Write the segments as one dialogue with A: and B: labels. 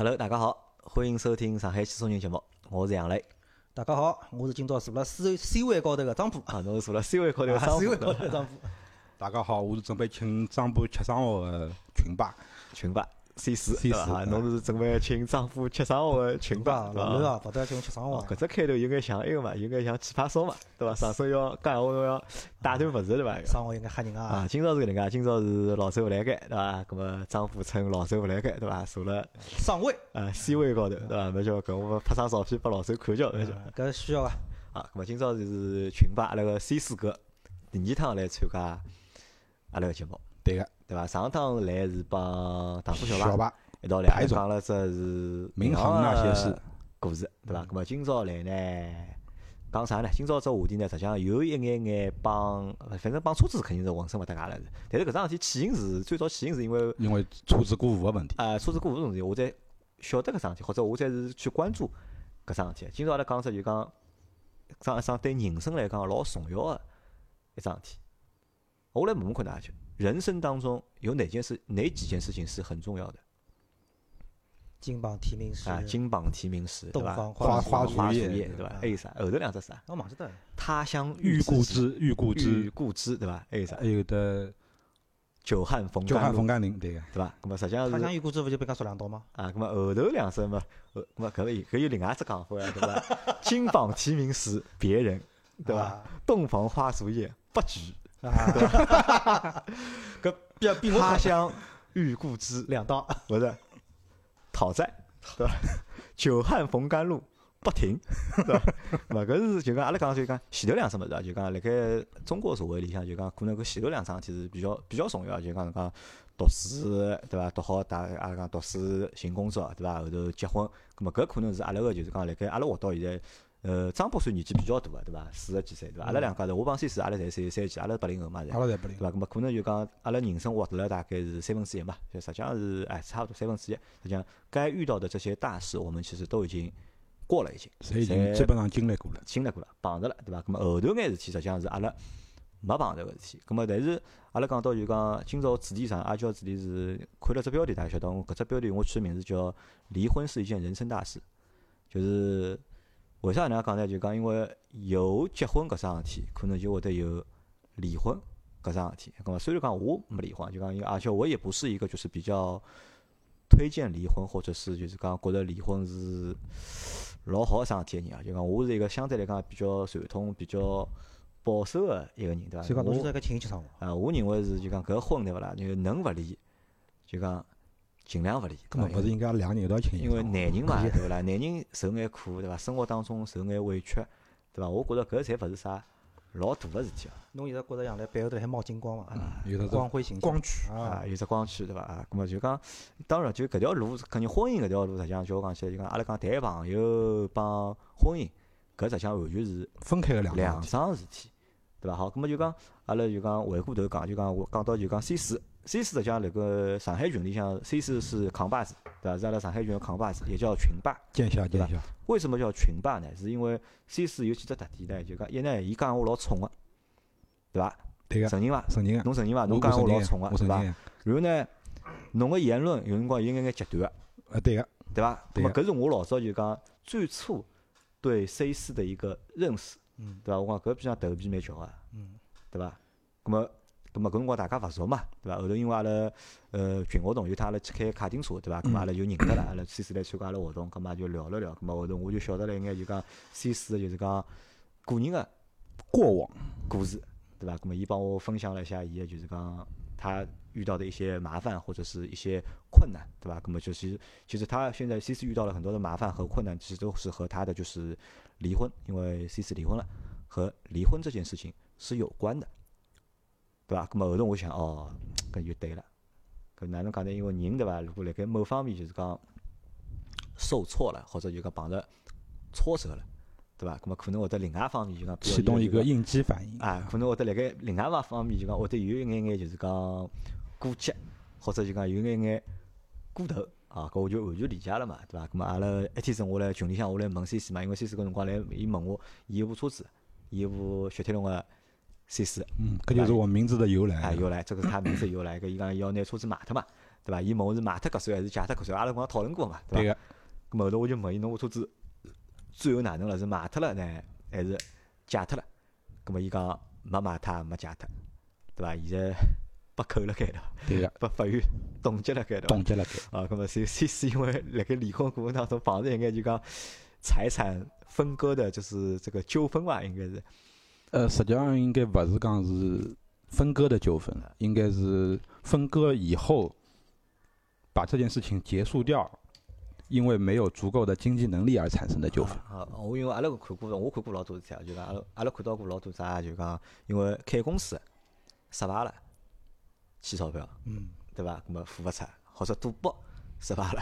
A: Hello，大家好，欢迎收听上海汽车人节目，我是杨磊。
B: 大家好，我是今朝坐了 C C 位高头个张波
A: 啊，侬是坐了 C 位高头个
B: ，C 位高
A: 头
B: 张波。
C: 大家好，我是准备请张波吃生活的群霸，
A: 群霸。C 四对伐？侬是准备请丈夫吃生活个群吧，
B: 老刘啊，勿得请吃生活。
A: 搿只开头有眼像埃个嘛，有眼像奇葩说嘛，对伐？上手要讲闲话侬要带段物事对伐？
B: 生活应该吓人啊！
A: 啊，今朝是搿能介，今朝是老周勿来盖对伐？搿么丈夫趁老周勿来盖对伐？坐了
B: 上位
A: 啊 C 位高头对伐？那叫搿我拍张照片拨老周看叫，那叫
B: 搿需要伐。
A: 啊，搿么今朝就是群吧阿拉个 C 四哥第二趟来参加阿拉个节目，
C: 对个
A: 对伐？上趟来是帮唐虎
C: 小
A: 白。一道来讲了，只是
C: 民航那些事
A: 故事，对伐？那么今朝来呢，讲啥呢？今朝只话题呢，实际上有一眼眼帮，反正帮车子肯定是浑身勿搭界了。但是搿桩事体起因是最早起因是因为
C: 因为车子过户个问题。
A: 啊，车子过户个问题，我才晓得搿桩事体，或者我才是去关注搿桩事体。今朝阿拉讲只就讲，桩一桩对人生来讲老重要个一桩事体。我来问问看大家，人生当中有哪件事、哪几件事情是很重要的？
B: 金榜题名时
A: 啊，金榜题名时，对吧？
B: 花
C: 花
A: 花
C: 树叶，
A: 对吧？还有啥？后头两只啥？
B: 我忘记得。
A: 他乡
C: 遇故知，遇故知，
A: 故知，对吧？还有啥？
C: 还有的
A: 久旱逢
C: 久旱逢甘霖，
A: 对
C: 个，
A: 对吧？那么实际上，
B: 他乡遇故知，勿就被讲说两道吗？
A: 啊，那么后头两声嘛，呃，那么搿个搿有另外一只讲法呀，对吧？金榜题名时，别人，对吧？洞房花烛夜，不举，
B: 啊，搿比比我
A: 他乡遇故知，
B: 两道，
A: 不是讨债。对伐？久旱逢甘露，不停，对伐？勿搿是就讲阿拉讲就讲前头两桩物事啊，就讲辣盖中国社会里向就讲可能搿前头两桩事体是比较比较重要，就讲讲读书对伐？读好大阿拉讲读书寻工作对伐？后头结婚，咾么搿可能是阿拉个就是讲辣盖阿拉活到现在。呃，张博算年纪比较大个，对伐？四十几岁，对伐？阿拉两家头，我帮 C 四，阿拉侪三三几，阿拉八零后嘛，
C: 阿拉侪八零，
A: 对伐？咁么可能就讲，阿拉人生活得了大概是三分之一嘛，就实际上是哎，差不多三分之一。实际上，该遇到的这些大事，我们其实都已经过了，已经，
C: 侪已经基本上经历过了，
A: 经历过了，碰着了，对伐？咁么后头眼事体，实际上是阿拉没碰着个事体。咁么但是阿拉讲到就讲，今朝主题上，阿娇主题是看了只标题，大家晓得，我搿只标题我取个名字叫“离婚是一件人生大事”，就是。为啥能样讲呢？就讲因为有结婚搿桩事体，可能就会得有离婚搿桩事体。咁么虽然讲我没离婚，就讲因为而且我也不是一个就是比较 推荐离婚，或者是就是讲觉得离婚是老好桩事体个人啊。就讲我是一个相对来讲比较传统、比较保守个一个人，对伐？
B: 所以讲侬是在搿亲戚生活
A: 啊，我认为是就讲搿婚对勿啦？就能勿离，就讲。尽量勿理，
C: 搿么勿是应该两个人一道请？
A: 因为男人嘛，对勿啦？男人受眼苦，对伐？生活当中受眼委屈，对伐？我觉着搿侪勿是啥老大个事体啊。
B: 侬现在觉着杨澜背后头还冒金光伐？
C: 有的
B: 光辉形象，
C: 光驱
A: 啊，有只光驱，对伐？啊，搿么就讲，当然就搿条路，肯定婚姻搿条路，实际上叫我讲起来，就讲阿拉讲谈朋友帮婚姻，搿实际上完全是
C: 分开个两
A: 两桩事体，对伐？好，搿么就讲阿拉就讲回过头讲，就讲我讲到就讲 C 四。C 四实际上辣个上海群里向，C 四是扛把子，对伐？是阿拉上海群个扛把子，也叫群霸，
C: 见笑见笑。
A: 为什么叫群霸呢？是因为 C 四有几只特点呢？就讲一呢，伊讲我老冲个，对伐？
C: 对个。
A: 承认伐？
C: 承认个。
A: 侬承认伐？侬讲我老冲个，对伐？然后呢，侬个言论有辰光有眼眼极端个。
C: 呃，对个。
A: 对伐？
C: 对
A: 个。搿是我老早就讲最初对 C 四的一个认识，对伐？我讲搿边上头皮蛮翘个，对伐？那么？咁么搿辰光大家勿熟嘛，对伐？后头因为阿拉呃群活动有趟阿拉去开卡丁车，对伐？咁么阿拉就认得了，阿拉 C 四来参加阿拉活动，咁么就聊了聊，咁么后头我就晓得了一眼，就讲 C 四就是讲个人个
C: 过往
A: 故事，对伐？咁么伊帮我分享了一下伊个就是讲他遇到的一些麻烦或者是一些困难，对伐？咁么就是其实他现在 C 四遇到了很多的麻烦和困难，其实都是和他的就是离婚，因为 C 四离婚了，和离婚这件事情是有关的。对伐？咁么后头我想，哦，搿就对了。搿哪能讲呢？因为人对伐？如果辣盖某方面就是讲受挫了，或者就讲碰着挫折了，对伐？咁么可能会得另外方面就讲
C: 启动一个应激反应
A: 啊，可能会得辣盖另外一方面就讲会得有一眼眼就是讲过激，或者就讲有眼眼过头啊。搿我就完全理解了嘛，对伐？咁么阿拉一天子我来群里向我来问 C C 嘛，因为 C C 搿辰光来伊问我，伊有部车子，伊有部雪铁龙个。C 四，
C: 嗯，搿就是我名字的由来。
A: 啊，由来，这个是他名字由来。搿伊讲要拿车子卖脱嘛，对伐？伊问我是卖脱搿算还是借脱搿算，阿拉刚刚讨论过嘛，对伐？
C: 对个，
A: 后头我就问伊，侬个车子最后哪能了？是卖脱了呢，还是借脱了？咁么伊讲没卖脱，也没借脱，对伐？现在被扣了该了，
C: 对个，
A: 被法院冻结了该了。
C: 冻结了该。
A: 啊，咁么 C C 是因为辣盖离婚过程当中碰着一眼就讲财产分割的，就是这个纠纷伐？应该是
C: 呃，实际上应该勿是讲是分割的纠纷，应该是分割以后把这件事情结束掉，因为没有足够的经济能力而产生的纠纷。
A: 啊，我因为阿拉看过，我看过老多事体啊，就讲阿拉阿拉看到过老多啥，就讲因为开公司失败了，欠钞票，
B: 嗯，
A: 对伐？那么付勿出，或者赌博失败了，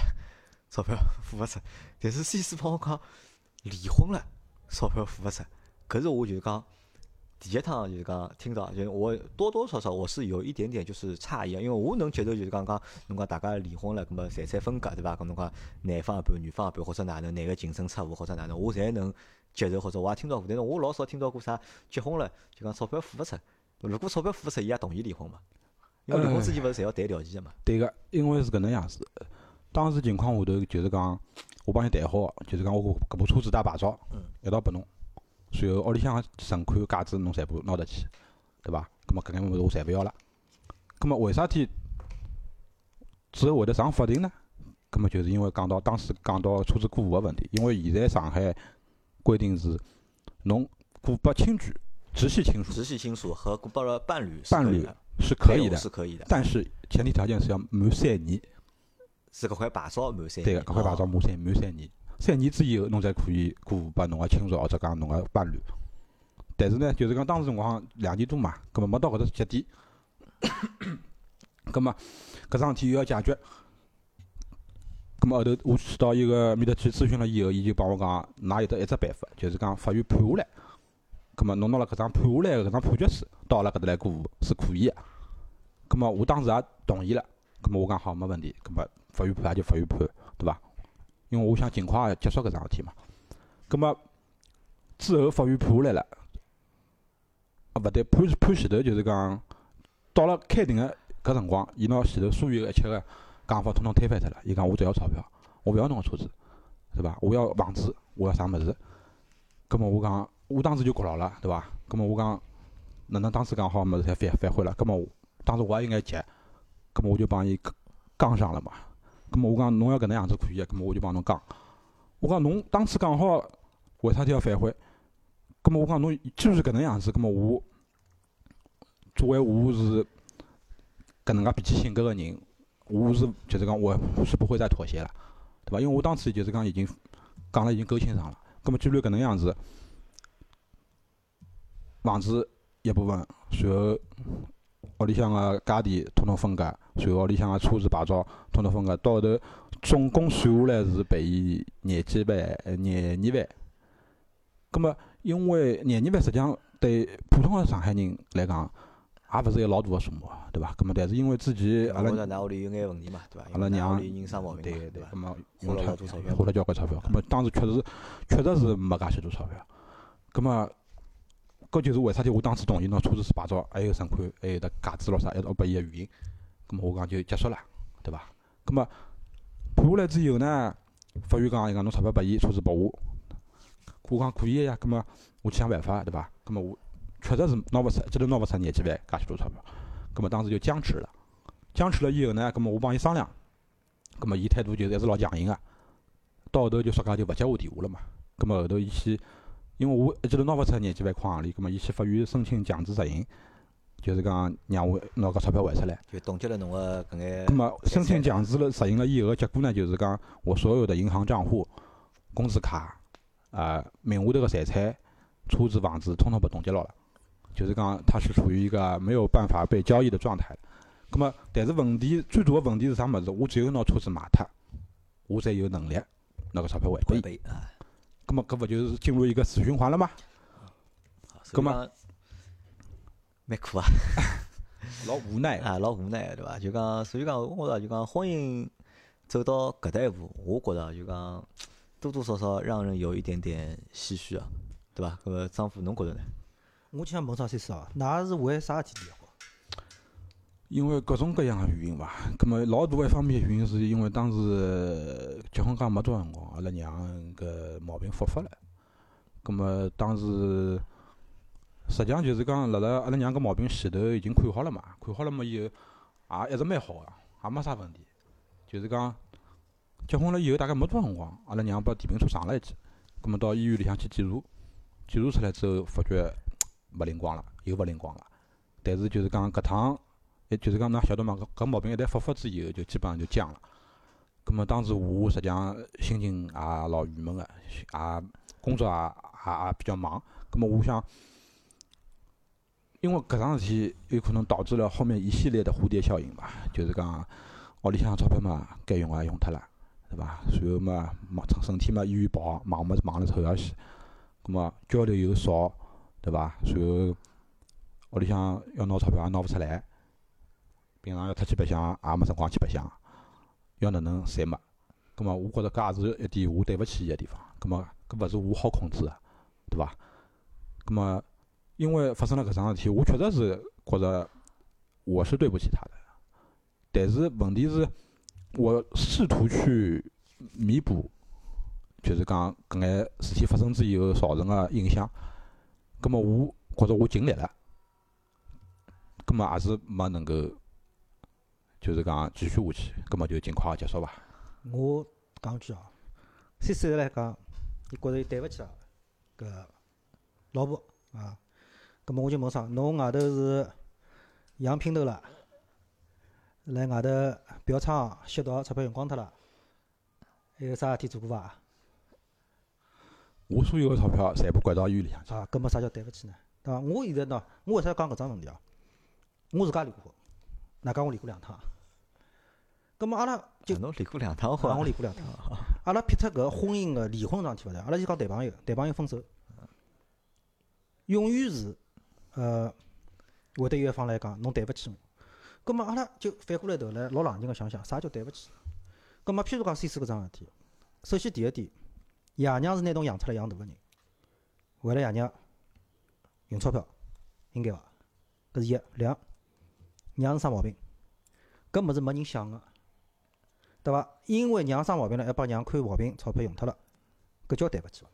A: 钞票 付勿出。但是 C 四帮我讲离婚了，钞票付勿出，搿是我就是讲第一趟就是讲听到，就是我多多少少我是有一点点就是诧异啊，因为我能接受就是讲讲侬讲大家离婚了，咁么财产分割对伐？搿侬讲男方一半，女方一半，或者哪能，男个净身出户或者哪能，我侪能接受，或者我也听到过，但是我老少听到过啥结婚了就讲钞票付勿出。如果钞票付勿出，伊也同意离婚嘛？因为离婚之前勿是侪要谈条件个嘛？
C: 对个，因为是搿能样子。当时情况下头就是讲，我帮伊谈好，就是讲我搿部车子带牌照
A: 嗯，
C: 一道拨侬，随后屋里向个存款、价值侬全部拿得去，对伐？葛末搿眼物事我侪勿要了。葛末为啥体之后会得上法庭呢？葛末就是因为讲到当时讲到车子过户个问题，因为现在上海规定是侬过拨亲眷、直系亲属
A: 直系亲属和过拨了伴侣是
C: 伴侣是可以的，
A: 是可以的，
C: 但是前提条件是要满三年。
A: 是搿块牌照满三
C: 对个，
A: 年
C: 搿块牌照
A: 哦
C: 满三满三年，三年之以后侬才可以过户拨侬个亲属或者讲侬个伴侣。但是呢，就是讲当时辰光两年多嘛，葛末没到搿只节点，葛末搿桩事体又要解决，葛末后头我去到伊个面搭去咨询了以后，伊就帮我讲，㑚有得一只办法，就是讲法院判下来，葛末侬拿了搿张判下来个搿张判决书到阿拉搿搭来过户是可以个。葛末我当时也同意了，葛末我讲好没问题，葛末法院判也就法院判，对伐？因为我想尽快结束搿桩事体嘛。葛末之后法院判下来了，啊勿对，判判前头就是讲，到了开庭个搿辰光，伊拿前头所有个一切个讲法统统推翻脱了。伊讲我只要钞票，我勿要侬个车子，对伐？我要房子，我要啥物事？葛末我讲，我当时就觉牢了，对伐？葛末我讲，哪能当时讲好物事侪反反悔了？葛末我当时我也有眼急，葛末我就帮伊讲上了嘛。葛末我讲侬要搿能样子可以个，葛末我就帮侬讲。我讲侬当初讲好，为啥体要反悔？葛末我讲侬既然是搿能样子，葛末我作为我是搿能介脾气性格个人，我是就是讲我是不会再妥协了，对伐？因为我当时就是讲已经讲了已经够清爽了。葛末既然搿能样子，房子一部分，随后屋里向个家电统统分割，随后屋里向个车子牌照统统分割，到后头总共算下来是赔伊廿几万、呃廿二万。葛末因为廿二万实际上对普通个上海人来讲，也勿是一个老大个数目啊，对伐？葛末但是因为之前阿拉
A: 我觉着㑚屋里有眼问题嘛，对伐？
C: 阿拉娘
A: 人生毛病嘛，
C: 对对
A: 对伐
C: 葛？末
A: 花了老多钞票
C: 花了交关钞票。葛末当时确实确实是没介许多钞票。葛末搿就是为啥体我当时同意拿车子是牌照，还有存款，还有得价值咯啥，一道拨伊个原因。葛末我讲就结束了，对伐？葛末判下来之后呢，法院讲伊讲侬钞票拨伊，车子拨我。我讲可以个呀，葛末我去想办法，对伐？葛末我确实是拿勿出，一记头拿勿出廿几万介许多钞票。葛末当时就僵持了，僵持了以后呢，葛末我帮伊商量，葛末伊态度就是一直老强硬个，到后头就说讲就勿接我电话了嘛。葛末后头伊去，因为我一记头拿勿出廿几万块行钿，葛末伊去法院申请强制执行，就是讲让我拿搿钞票还出来。
A: 就冻结了侬个搿眼
C: 葛末申请强制了执行了以后，结果呢就是讲我所有的银行账户、工资卡啊、名下头个财产、车子、房子，统统被冻结牢了。就是讲它是处于一个没有办法被交易的状态。葛末，但是问题最大个问题是啥物事？我只有拿车子卖脱，我才有能力拿搿钞票还拨伊。葛末搿勿就是进入一个死循环了吗？葛么
A: 蛮苦啊，
C: 老无奈。
A: 啊，老无奈个对伐？就讲，所以讲，我觉着就讲婚姻走到搿搭一步，我觉着就讲多多少少让人有一点点唏嘘啊，对伐？搿么张夫侬觉着呢？
B: 我就想问张先生哦，㑚是为啥事体离婚？
C: 因为各种各样个原因伐，葛末老大一方面原因是因为当时结婚刚没多少辰光，阿拉娘搿毛病复发了，葛末当时实际上就是讲辣辣阿拉娘搿毛病前头已经看好了嘛，看好了嘛以后也一直蛮好个，也没啥问题，就是讲结婚了以后大概没多少辰光，阿拉娘把电瓶车撞了一记，葛末到医院里向去检查，检查出来之后发觉勿灵光了，又勿灵光了，但是就是讲搿趟。也就是讲，㑚晓得嘛？搿搿毛病一旦复发之以后，就基本上就僵了。葛末当时我实际上心情也老郁闷个，也工作也也也比较忙。葛末我想，因为搿桩事体有可能导致了后面一系列的蝴蝶效应吧。就是讲，屋里向钞票嘛，该用也用脱了，对伐？随后嘛，忙身身体嘛，医院跑，忙么忙了臭要死。葛末交流又少，对伐？随后屋里向要拿钞票也拿勿出来。平常要出去白相，也没辰光去白相，要哪能侪没。葛末我觉着搿也是一点我对勿起伊个地方。葛末搿勿是我好控制个，对伐？葛末因为发生了搿桩事体，我确实是觉着我是对不起他的。但是问题是，我试图去弥补，就是讲搿眼事体发生之以后造成个影响。葛末我觉着我尽力了，葛末也是没能够。就是讲继续下去，葛末就尽快结束伐。
B: 我讲句哦，C 首来讲，伊觉着伊对勿起搿老婆啊。葛末我就问啥？侬外头是养姘头了，辣外头嫖娼吸毒，钞票用光脱了，还有啥事体做过伐？
C: 我所有个钞票全部掼到医院里向去。
B: 啊，搿么啥叫对勿起呢？对伐？我现在喏，我为啥要讲搿桩问题哦？我自家离过婚。哪讲我离过两趟？咁么阿拉就
A: 侬离过两趟婚？
B: 我离过两趟。阿拉撇脱搿婚姻个离婚桩事体勿谈，阿拉就讲谈朋友，谈朋友分手，永远是呃会得有一方来讲侬对勿起我。咁么阿拉就反过来头来老冷静个想想，啥叫对勿起？咁么譬如讲 C 四搿桩事体，首先第一点，爷娘是拿侬养出来养大个人，为了爷娘用钞票，应该伐？搿是一两。娘是啥毛病？搿物事没人想个，对伐？因为娘生毛病了，还帮娘看毛病，钞票用脱了，搿叫对勿起伐？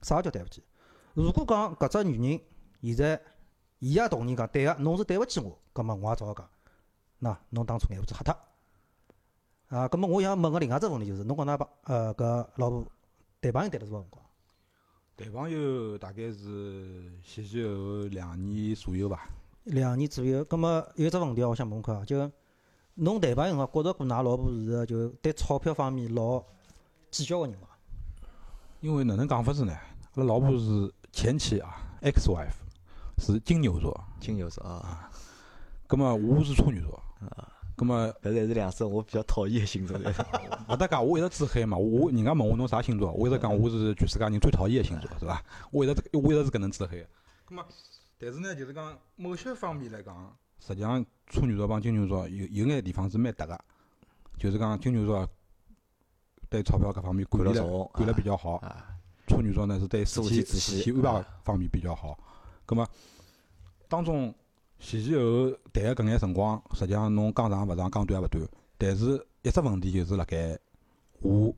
B: 啥叫对勿起？如果讲搿只女人现在伊也同意讲，对个，侬是对勿起我，葛末我也只好讲，喏，侬当初眼珠子瞎脱。啊，葛末我想问个另外只问题就是，侬讲㑚帮呃搿老婆谈朋友谈了多少辰光？
C: 谈朋友大概是前前后后两年左右伐。
B: 两年左右，葛末有只问题哦，我想问看啊，就侬谈朋友辰光，觉着过㑚老婆是就对钞票方面老计较个人伐？
C: 因为哪能讲法子呢？阿拉老婆是前妻啊，X wife，是金牛座。
A: 金牛座啊。
C: 葛末我是处女座。
A: 啊。
C: 葛末
A: 搿才是两只我比较讨厌个星座。
C: 勿搭讲，我一直自黑嘛。我人家问我侬啥星座，我一直讲我是全世界人最讨厌个星座，是伐？我一直我一直是搿能自黑。葛末。但是呢，就是讲某些方面来讲，实际上处女座帮金牛座有有眼地方是蛮搭个，就是讲金牛座对钞票搿方面管理管了比较好，处女座呢是对事体事体安排方面比较好。葛末当中前前后后谈个搿眼辰光，实际上侬讲长勿长，讲短也勿短。但是一只问题就是辣盖我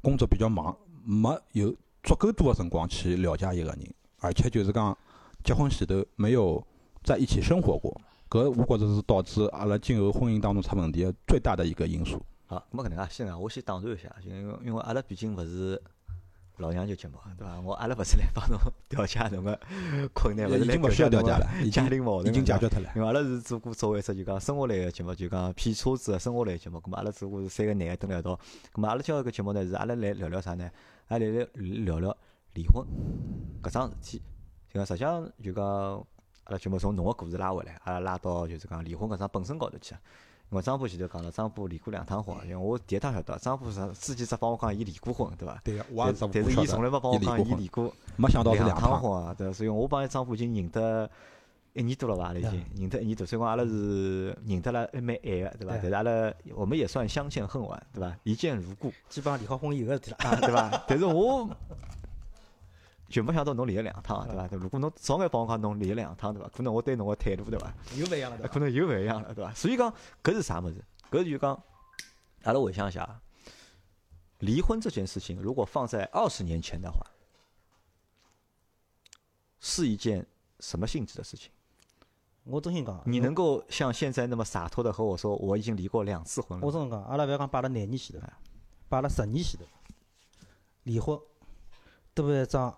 C: 工作比较忙，没有足够多个辰光去了解一个人，而且就是讲。结婚前头没有在一起生活过，搿我觉着是导致阿拉今后婚姻当中出问题个最大的一个因素。
A: 好，咁么搿能介先啊，我先打断一下，因为因为阿拉毕竟勿是老娘舅节目，对伐？我阿拉勿是来帮侬调解侬个困难，勿是来
C: 勿需要调解了，
A: 家庭矛盾
C: 已经解决脱了。
A: 因为阿拉是做过作为一只就讲生活类个节目，就讲骗车子个生活类节目。咁么阿拉做过是三个男个蹲辣一道，咁么阿拉今个节目呢是阿拉来聊聊啥呢？阿拉来聊聊离婚搿桩事体。就讲实际上就讲，阿拉节目从侬个故事拉回来，阿拉拉到就是讲离婚搿桩本身高头去。因为张波前头讲了，张波离过两趟婚，因为我第一趟晓得，张波是之前只帮我讲伊离过婚，对伐？
C: 对个，
A: 但但是伊从来没帮我讲伊离过，
C: 没想到是两
A: 趟婚啊！对，所以我帮张波已经认得一年多了伐？阿拉已经认得一年多，所以讲阿拉是认得了还蛮晚个，对伐？但是阿拉我们也算相见恨晚，对伐？一见如故，
B: 基本上离好婚以后个事体了，
A: 对伐？但是我。就没想到侬离了两趟，对伐？对，如果侬早眼帮我讲侬离了两趟，对伐？可能我对侬个态度，对伐？
B: 又勿一样了，对伐？
A: 可能又勿一样了，对伐？所以讲，搿是啥物事？搿就讲，阿拉回想一下，离婚这件事情，如果放在二十年前的话，是一件什么性质的事情？
B: 我真心讲，
A: 你能够像现在那么洒脱的和我说，我已经离过两次婚了。
B: 我真心讲，阿拉勿要讲摆了廿年前头，摆了十年前头，离婚都是一桩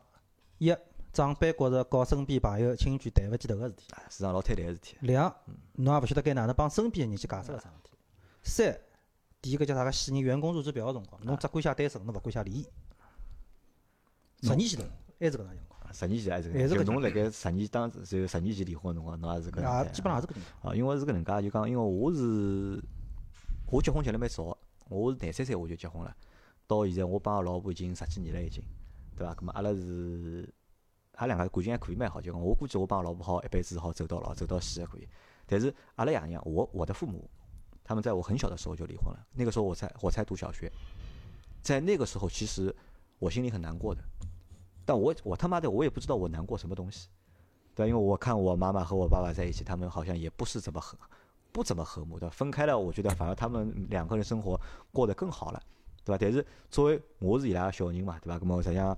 B: 一长辈觉着告身边朋友亲眷抬勿起头个事体。
A: 是桩老坍台个事体。
B: 两，侬也勿晓得该哪能帮身边个人去解释搿桩事体。三，第一个叫啥个喜人员工入职表个辰光，侬只管写单身，侬勿管写离异。十年前头还是搿能情况。
A: 十年前还是
B: 还是搿
A: 就侬辣盖十年当时就十年前离婚个辰光，侬也是搿
B: 啊，
A: 能
B: 基本上也是搿情况。
A: 啊，因为是搿能介，就讲因为我是我结婚结了蛮早，我是廿三岁我就结婚了，到现在我帮我老婆已经十几年了已经，对伐？咁么阿拉是阿拉两个感情还可以蛮好，就我估计我帮我老婆好一辈子好走到老，走到死也可以。但是阿拉爷娘，我我的父母，他们在我很小的时候就离婚了，那个时候我才我才读小学，在那个时候其实我心里很难过的，但我我他妈的我也不知道我难过什么东西。对，因为我看我妈妈和我爸爸在一起，他们好像也不是怎么和，不怎么和睦的。分开了，我觉得反而他们两个人生活过得更好了，对吧？但是作为我是伊拉个小人嘛，对吧？咁么实际上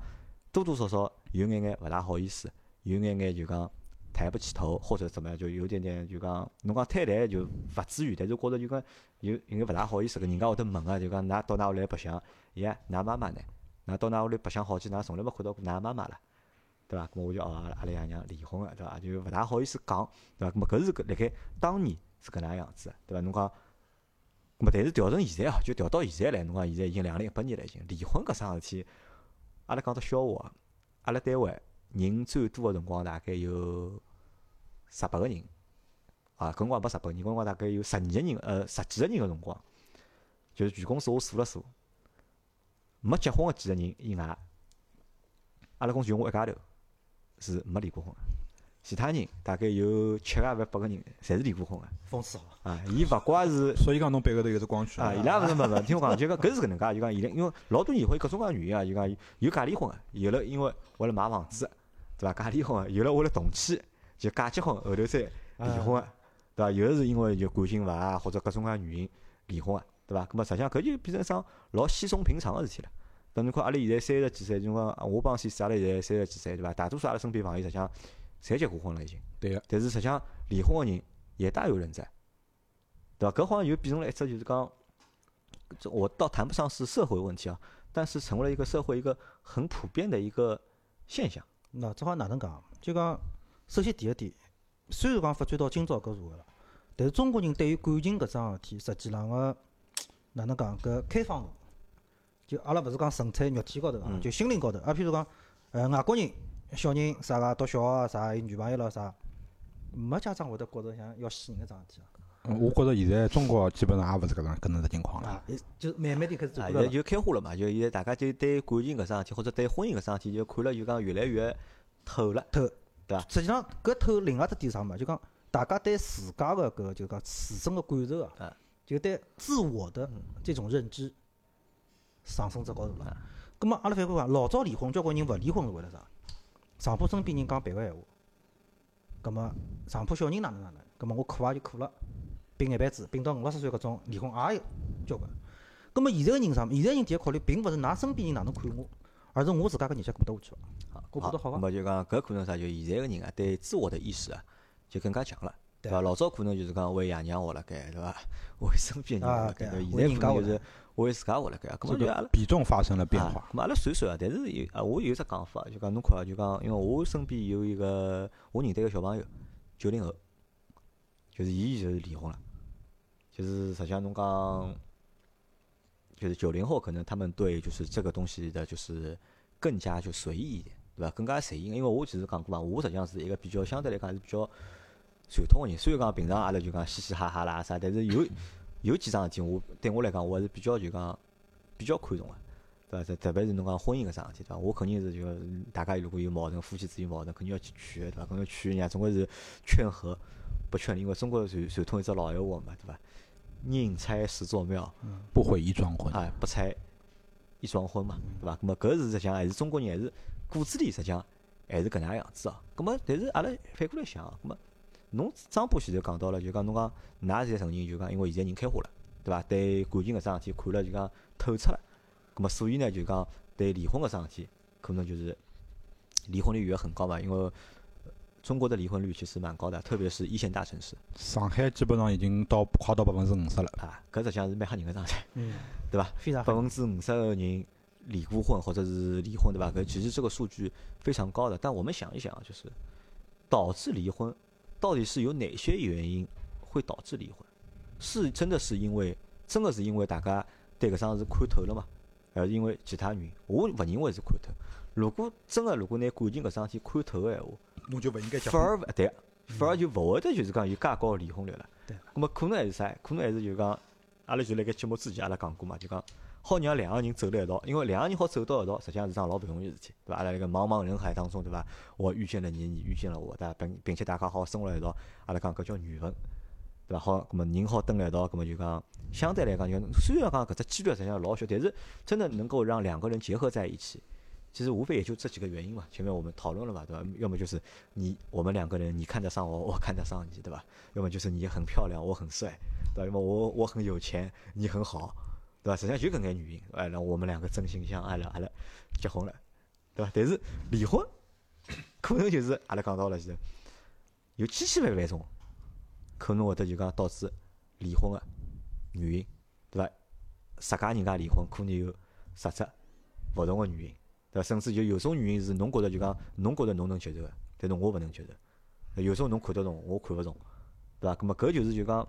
A: 多多少少有眼眼勿大好意思，有眼眼就讲抬不起头，或者怎么样，就有点点就讲侬讲摊台就勿至于，但是觉着就讲有有眼勿大好意思个，人家会得问个，就讲㑚到㑚屋里来白相，耶，㑚妈妈呢？㑚到㑚屋里白相好久，㑚从来没看到过㑚妈妈了。对伐？咁我就哦，阿拉阿拉爷娘离婚了，对伐？就勿大好意思讲，对伐？咁么搿是搿辣盖当年是搿能样子，对伐？侬讲，咁么但是调成现在啊，就调到现在来，侬讲现在已经两零一八年了，已经离婚搿桩事体，阿拉讲只笑话，阿拉单位人最多个辰光大概有十八个人，啊，搿辰光没十八个人，搿辰光大概有十二个人，呃，十几个人个辰光，就是全公司我数了数，没结婚个几个人以外，阿拉公司就我一家头。是没离过婚，其他人大概有七个还八个人，侪是离过婚个。
B: 讽刺哦。
A: 啊，伊勿怪是
C: 所以讲侬背后头有只光圈
A: 啊，伊拉勿是勿勿听我讲，就讲搿是搿能介，就讲伊拉因为老多年会各种各样原因啊，就讲有假离婚个，有了因为为了买房子，对伐？假离婚个，有了为了动迁就假结婚后头再离婚个，对伐？有的是因为就感情勿和或者各种各样原因离婚个，对伐？葛末实际上搿就变成一桩老稀松平常个事体了。等侬看阿拉现在三十几岁，就讲我帮 C 四阿拉现在三十几岁，对伐？大多数阿拉身边朋友实际上侪结过婚了已经。
C: 对个。
A: 但是实际上离婚个人也大有人在，对伐？搿好像又变成了一只就是讲，这我倒谈不上是社会问题啊，但是成为了一个社会一个很普遍的一个现象。
B: 喏，这话哪能讲？就讲，首先第一点，虽然讲发展到今朝搿社会了，但是中国人对于感情搿桩事体，实际上个哪能讲搿开放度。就阿拉勿是讲纯粹肉体高头啊，就心灵高头。啊，譬如讲，呃，外国人小人啥个读小学啥，有女朋友了啥，没家长会得觉着像要死人个桩事体啊。
C: 嗯，我觉着现在中国基本上也勿是搿能搿能只情况了。
B: 啊，就慢慢点开始。
A: 现在就开化了嘛，就现在大家就对感情搿桩事体，或者对婚姻搿桩事体，就看了就讲越来越透了。
B: 透，
A: 对伐
B: 实际上搿透另外只点啥嘛？就讲 大家对自家个搿就讲自身个感受啊
A: 啊，
B: 就对自我的这种认知上升至高头了。葛末阿拉反过讲，老早离婚，交关人勿离婚是为了啥？上铺身边人讲别个闲话，葛末上铺小人哪能哪能？葛末我苦也就苦了，并一辈子，并到五六十岁搿种离婚也有交关。葛末现在个人啥？现在人第一考虑并勿是㑚身边人哪能看我，而是我自家搿日脚过得下去伐？
A: 好，
B: 我觉得好伐
A: 那么就讲搿可能啥？就现在个人啊，对自我的意识啊，就更加强了，对
B: 对
A: 伐？老早可能就是讲为爷娘活辣盖，对伐？为身边人活辣盖，现在可能就是为自家活辣盖，搿么就阿拉。
C: 比重发生了变
A: 啊
C: 化。
A: 咁阿拉算算啊，但是有啊，我有只讲法，就讲侬看啊，就讲，因为我身边有一个我认得一个小朋友，九零后，就是伊就是离婚了，就是实际上侬讲，就是九零后可能他们对就是这个东西的，就是更加就随意一点，对伐？更加随意，因为我其实讲过嘛，我实际上是一个比较相对来讲是比较传统个人，虽然讲平常阿拉就讲嘻嘻哈哈啦啥，但是有有几桩事体，我对我来讲，我还是比较就讲比较看重个。对伐？特特别是侬讲婚姻搿桩事体，对伐？我肯定是就大家如果有矛盾，夫妻之间矛盾，肯定要去劝，对伐？肯定要劝人家，总归是劝和不劝离，因为中国传传统一只老闲话嘛，对伐？宁拆十座庙，
C: 不毁一桩婚。
A: 哎，不拆一桩婚嘛，对伐？咁么搿是实际上还是中国人还是骨子里实际上还是搿能样子哦。咁么但是阿拉反过来想，咁么侬张波前头讲到了，就讲侬讲㑚现在承认就讲，因为现在人开化了，对伐？对感情搿桩事体看了就讲透彻了，咁么所以呢就讲对离婚搿桩事体可能就是离婚率也很高嘛，因为中国的离婚率其实蛮高的，特别是一线大城市
C: 上海基本上已经到快到百分之五十了。
A: 啊，搿实际上是蛮吓人个桩事体，
B: 嗯，
A: 对伐？
B: 非常
A: 百分之五十个人离过婚或者是离婚，对吧？搿其实这个数据非常高的。但我们想一想啊，就是导致离婚到底是有哪些原因会导致离婚？是真的是因为真的是因为大家对搿桩事看透了嘛？还是因为其他原因？我勿认为是看透。如果真个如果拿感情搿桩事体看透个闲话，
C: 侬就勿应该结
A: 反而勿对，反而就勿会得就是讲有介高个离婚率了。
B: 对。
A: 咁么可能还是啥？可能还是就讲，阿拉就辣盖节目之前阿拉讲过嘛，就讲好让两个人走辣一道，因为两个人好走到一道，实际上是桩老勿容易事体，对伐？阿拉一个茫茫人海当中，对伐？我遇见了你，你遇见了我，对伐？并并且大家好生活辣一道，阿拉讲搿叫缘分，对伐？好，搿么人好蹲辣一道，搿么就讲相对来讲，就虽然讲搿只几率实际上老小，但是真的能够让两个人结合在一起。其实无非也就这几个原因嘛，前面我们讨论了嘛，对吧？要么就是你我们两个人，你看得上我，我看得上你，对吧？要么就是你很漂亮，我很帅，对吧？要么我我很有钱，你很好，对吧？实际上就搿眼原因，哎，然后我们两个真心相爱了，阿拉结婚了，对吧？但是离婚可能就是阿拉讲到了，是有千千万万种可能会得就讲导致离婚个原因，对伐？十家人家离婚可能有十只勿同个原因。对伐？甚至就有种原因是侬觉着就讲侬觉着侬能接受个，但是我勿能接受。有种侬看得懂，我看勿懂，对伐？葛末搿就是就讲，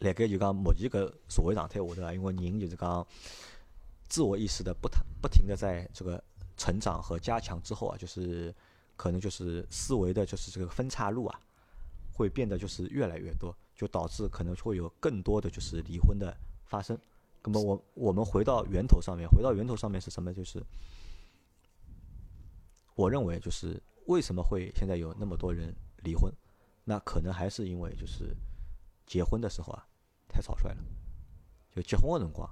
A: 辣盖就讲目前搿社会状态下头啊，因为人就是讲自我意识的不停不停的在这个成长和加强之后啊，就是可能就是思维的就是这个分岔路啊，会变得就是越来越多，就导致可能会有更多的就是离婚的发生。那么我我们回到源头上面，回到源头上面是什么？就是我认为就是为什么会现在有那么多人离婚？那可能还是因为就是结婚的时候啊太草率了，就结婚的辰光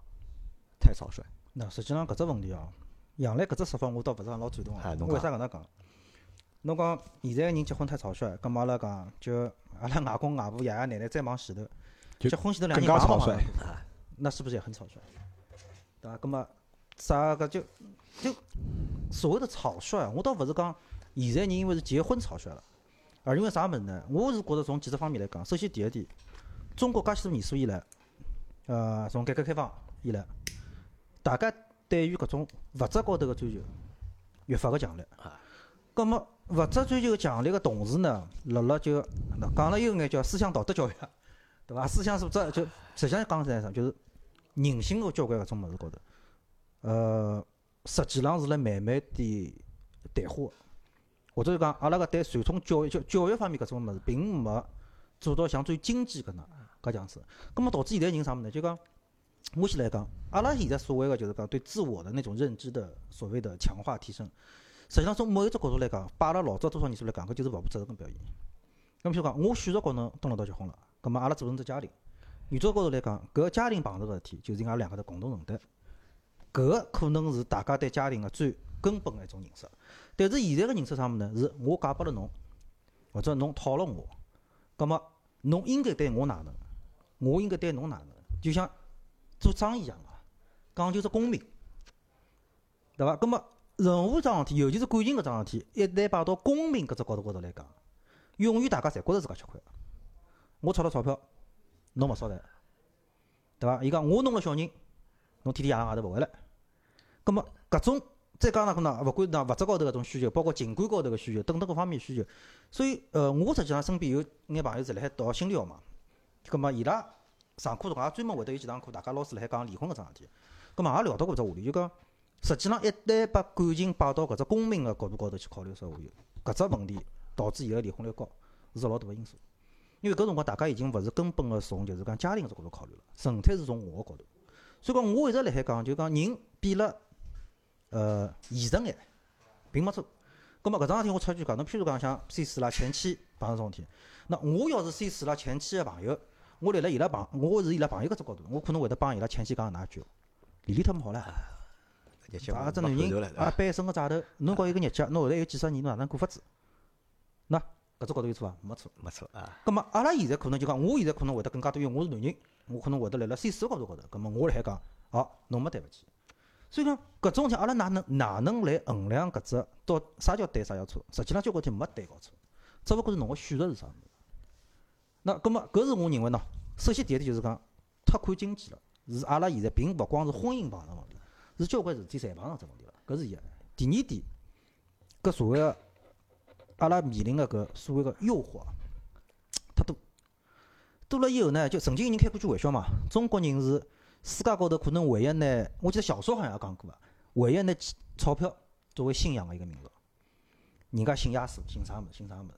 A: 太草率。
B: 那实际上搿只问题哦，杨澜搿只说法我倒勿是讲老赞同啊。
A: 哎侬
B: 为啥搿能讲？侬讲现在个人结婚太草率，葛末阿拉讲就阿拉外公外婆、爷爷奶奶再往前头，结婚前头两
C: 更
B: 人
C: 加草率
B: 碰碰碰。那是不是也很草率？对伐？葛末啥个就就所谓的草率，我倒勿是讲现在人因为是结婚草率了，而因为啥物事呢？我是觉着从几只方面来讲，首先第一点，中国介许多年数以来，呃，从改革开放以来，大家对于搿种物质高头个追求越发个强烈。葛末物质追求强烈个同时呢，辣辣就那讲了有眼叫思想道德教育，对伐？思想素质就实际上讲起来啥，就是人性个交关搿种物事高头，呃，实际上是辣慢慢地淡化。的，或者是讲阿拉搿对传统教育教教育方面搿种物事，并没做到像最经济搿能搿样子。葛末导致现在人啥物事呢？就讲目前来讲，阿拉现在所谓个就是讲对自我的那种认知的所谓的强化提升，实际上从某一只角度来讲，摆阿拉老早多少年数来讲，搿就是勿负责任个表现。咁譬如讲，我选择跟侬蹲辣一道结婚了，葛末阿拉组成只家庭。原则高头来讲，搿个家庭碰着个事体，就是阿拉两个头共同承担。搿个可能是大家对家庭个最根本个一种认识。但是现在个认识啥物事呢？是我嫁拨了侬，或者侬讨了我，葛末侬应该对我哪能，我应该对侬哪能，就像做生意一样个，讲究只公平，对伐？葛末任何桩事体，尤其是感情搿桩事体，一旦摆到公平搿只角度高头来讲，永远大家侪觉着自家吃亏。我出了钞票，侬勿烧财，对伐？伊讲我弄了小人，侬天天夜到外头勿回来。葛末搿种再加上可能勿管㑚物质高头搿种需求，包括情感高头个需求等等各方面需求，所以呃，我实际上身边有眼朋友是辣海读心理学嘛，葛末伊拉上课辰光也专门会得有几堂课，大家老师辣海讲离婚搿桩事体，葛末也聊到过搿只话题，就讲实际上一旦把感情摆到搿只公平个角度高头去考虑的时候，搿只问题导致伊个离婚率高是只老大个因素。因为搿辰光大家已经勿是根本个从就是讲家庭搿只角度考虑了，纯粹是从我个角度。所以讲，我一直辣海讲，就讲人变了，呃，现实眼，并没错。葛末搿桩事体我插句讲，侬譬如讲像 C 四啦前妻碰着种事体，那我要是 C 四啦前妻个朋友，我立辣伊拉朋，我是伊拉朋友搿只角度，我可能会得帮伊拉前妻讲哪一句，理理脱么好了，啊，只
A: 没
B: 男？人啊背一身个债头，侬搞一个日脚，侬后头有几十年，侬哪能过法子？那搿只高度有错伐？没错。
A: 没错啊，
B: 葛末阿拉现在可能就讲，我现在可能会得更加多，因为我是男人，我可能会得辣辣三四个高度高头，葛末我辣海讲，哦，侬没对勿起。所以讲搿种情况，阿拉哪能哪能来衡量搿只到啥叫对，啥叫错？实际上交关天没对和错，只勿过是侬个选择是啥物事。那葛末搿是我认为喏，首先第一点就是讲，太看经济了，是阿拉现在并勿光是婚姻碰上问题，是交关事体侪碰上这问题了，搿是一。第二点，搿所谓个阿拉面临个搿所谓个诱惑啊太多，多了以后呢，就曾经有人开过句玩笑嘛，中国人是世界高头可能唯一拿，我记得小说好像也讲过啊，唯一拿钞票作为信仰个一个民族。人家信耶稣，信啥物事，信啥物事，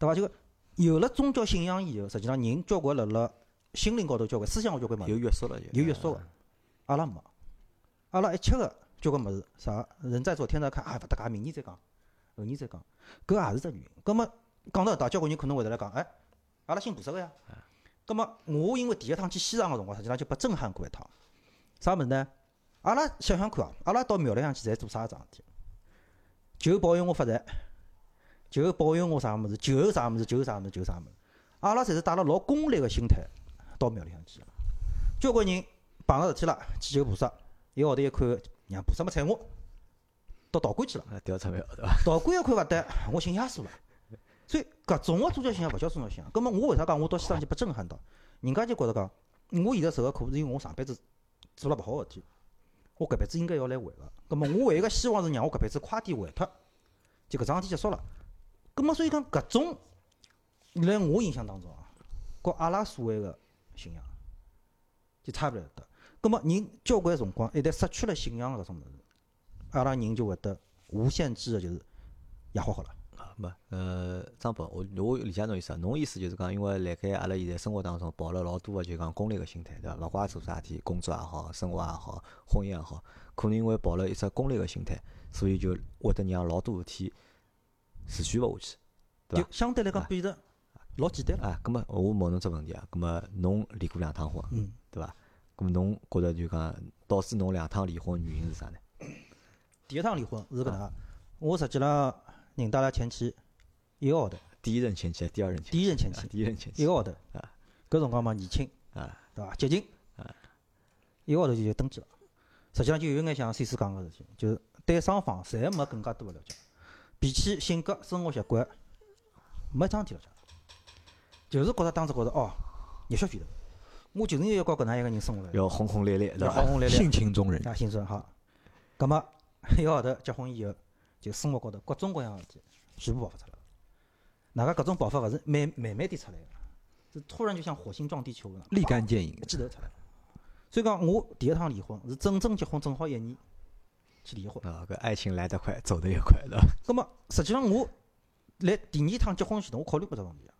B: 对伐？就有了宗教信仰以后，实际上人交关辣辣心灵高头交关思想高交关物事
A: 有约束了就
B: 有约束个，阿拉没，阿拉一切个交关物事啥，人在做天在看，哎，勿搭界，明年再讲，后年再讲，搿也是只原因。葛末讲到搿搭，交关人可能会得来讲，哎，阿拉信菩萨个呀。葛末我因为第一趟去西藏个辰光，实际上就被震撼过一趟。啥物事呢？阿拉想想看啊，阿拉到庙里向去侪做啥桩事体？求保佑我发财，求保佑我啥物事，求啥物事，求啥物事，求啥物事。阿拉侪是带了老功利个心态到庙里向去个。交关人碰着事体了，去求菩萨，一个号头一看，娘菩萨没睬我，到道观去了。
A: 啊，调钞票对伐？
B: 道观一看勿对，我信耶稣了。所以搿种个宗教信仰勿叫宗教信仰。葛末我为啥讲我到西藏去被震撼到？人家就觉着讲，我现在受个苦是因为我上辈子做了勿好个事体，我搿辈子应该要来还个。葛末我唯一个希望是让我搿辈子快点还脱，就搿桩事体结束了。葛末所以讲搿种，辣我印象当中啊，和阿拉所谓个信仰就差勿了得。葛末人交关辰光一旦失去了信仰搿种物事，阿拉人就会得无限制个就是野花好了。
A: 啊，没，呃，张博，我我理解侬意思。侬意思就是讲，因为辣盖阿拉现在生活当中抱了老多个就讲功利个心态，对伐？勿怪做啥事体，工作也好，生活也好，婚姻也好，可能因为抱了一只功利个心态，所以就会得让老多事体持续勿下去，对伐？
B: 就相对来讲变得老简单了。
A: 啊，葛末我问侬只问题啊，葛末侬离过两趟婚，
B: 嗯，
A: 对伐？葛末侬觉着就讲导致侬两趟离婚原因是啥呢？
B: 第一趟离婚是搿能介，我实际上认得阿拉前妻一个号头，
A: 第一任前妻，第二任前妻，
B: 第一任前
A: 啊
B: 妻
A: 第一任前妻
B: 一个号头
A: 啊，
B: 搿辰光嘛年轻，
A: 啊，
B: 对伐？接近，一个号头就就登记了。实际上就有眼像 C 四讲个事体，就是对双方侪没更加多个了解，脾气、性格、生活习惯没桩事体了解，就是觉着当时觉着哦，热血沸腾，我就是要搞搿能样一个人生活了，
A: 要轰轰烈烈？
B: 要轰轰烈烈。
C: 性情中人，
B: 啊，新生好。葛末 一个号头结婚以后，就生活高头各种各样个事体全部爆发出来了。哪个搿种爆发勿是慢慢慢点出来个，是突然就像火星撞地球一样，
C: 立竿见影
B: 一。记头出来了。所以讲，我第一趟离婚是真正结婚正好一年去离婚。
A: 啊，搿爱情来得快，走得也快，对伐？
B: 葛末实际上我来第二趟结婚前头，我考虑过这个问题啊。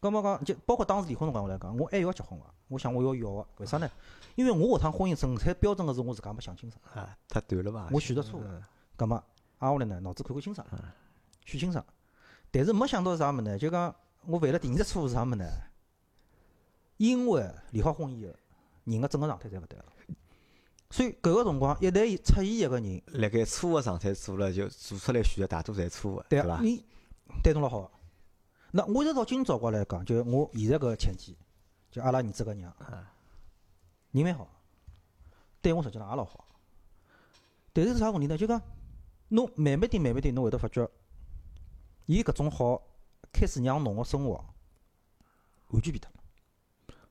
B: 葛末讲就包括当时离婚辰光我来讲，我还要结婚个，我想我要要个，为啥呢？因为我下趟婚姻政策标准个是我自家没想清爽。
A: 啊，太短了吧？
B: 我选择错误
A: 嗯
B: 葛末挨下来呢，脑子看看清爽，选清爽。但是没想到是啥物事呢？就讲我犯了第二只错误是啥物事呢？因为离好婚以后，人个整个状态侪勿对了。所以搿个辰光一旦出现一个人，
A: 辣盖错个状态做了，就做出来选择大多侪错个，伐
B: 对伐，？你对侬老好个。那我一直到今朝高来讲，就我现在搿前妻，就阿拉儿子搿娘，人蛮好，对我实际上也老好。但是是啥问题呢？就讲侬慢慢点、慢慢点，侬会得发觉，伊搿种好开始让侬个生活完全变脱了。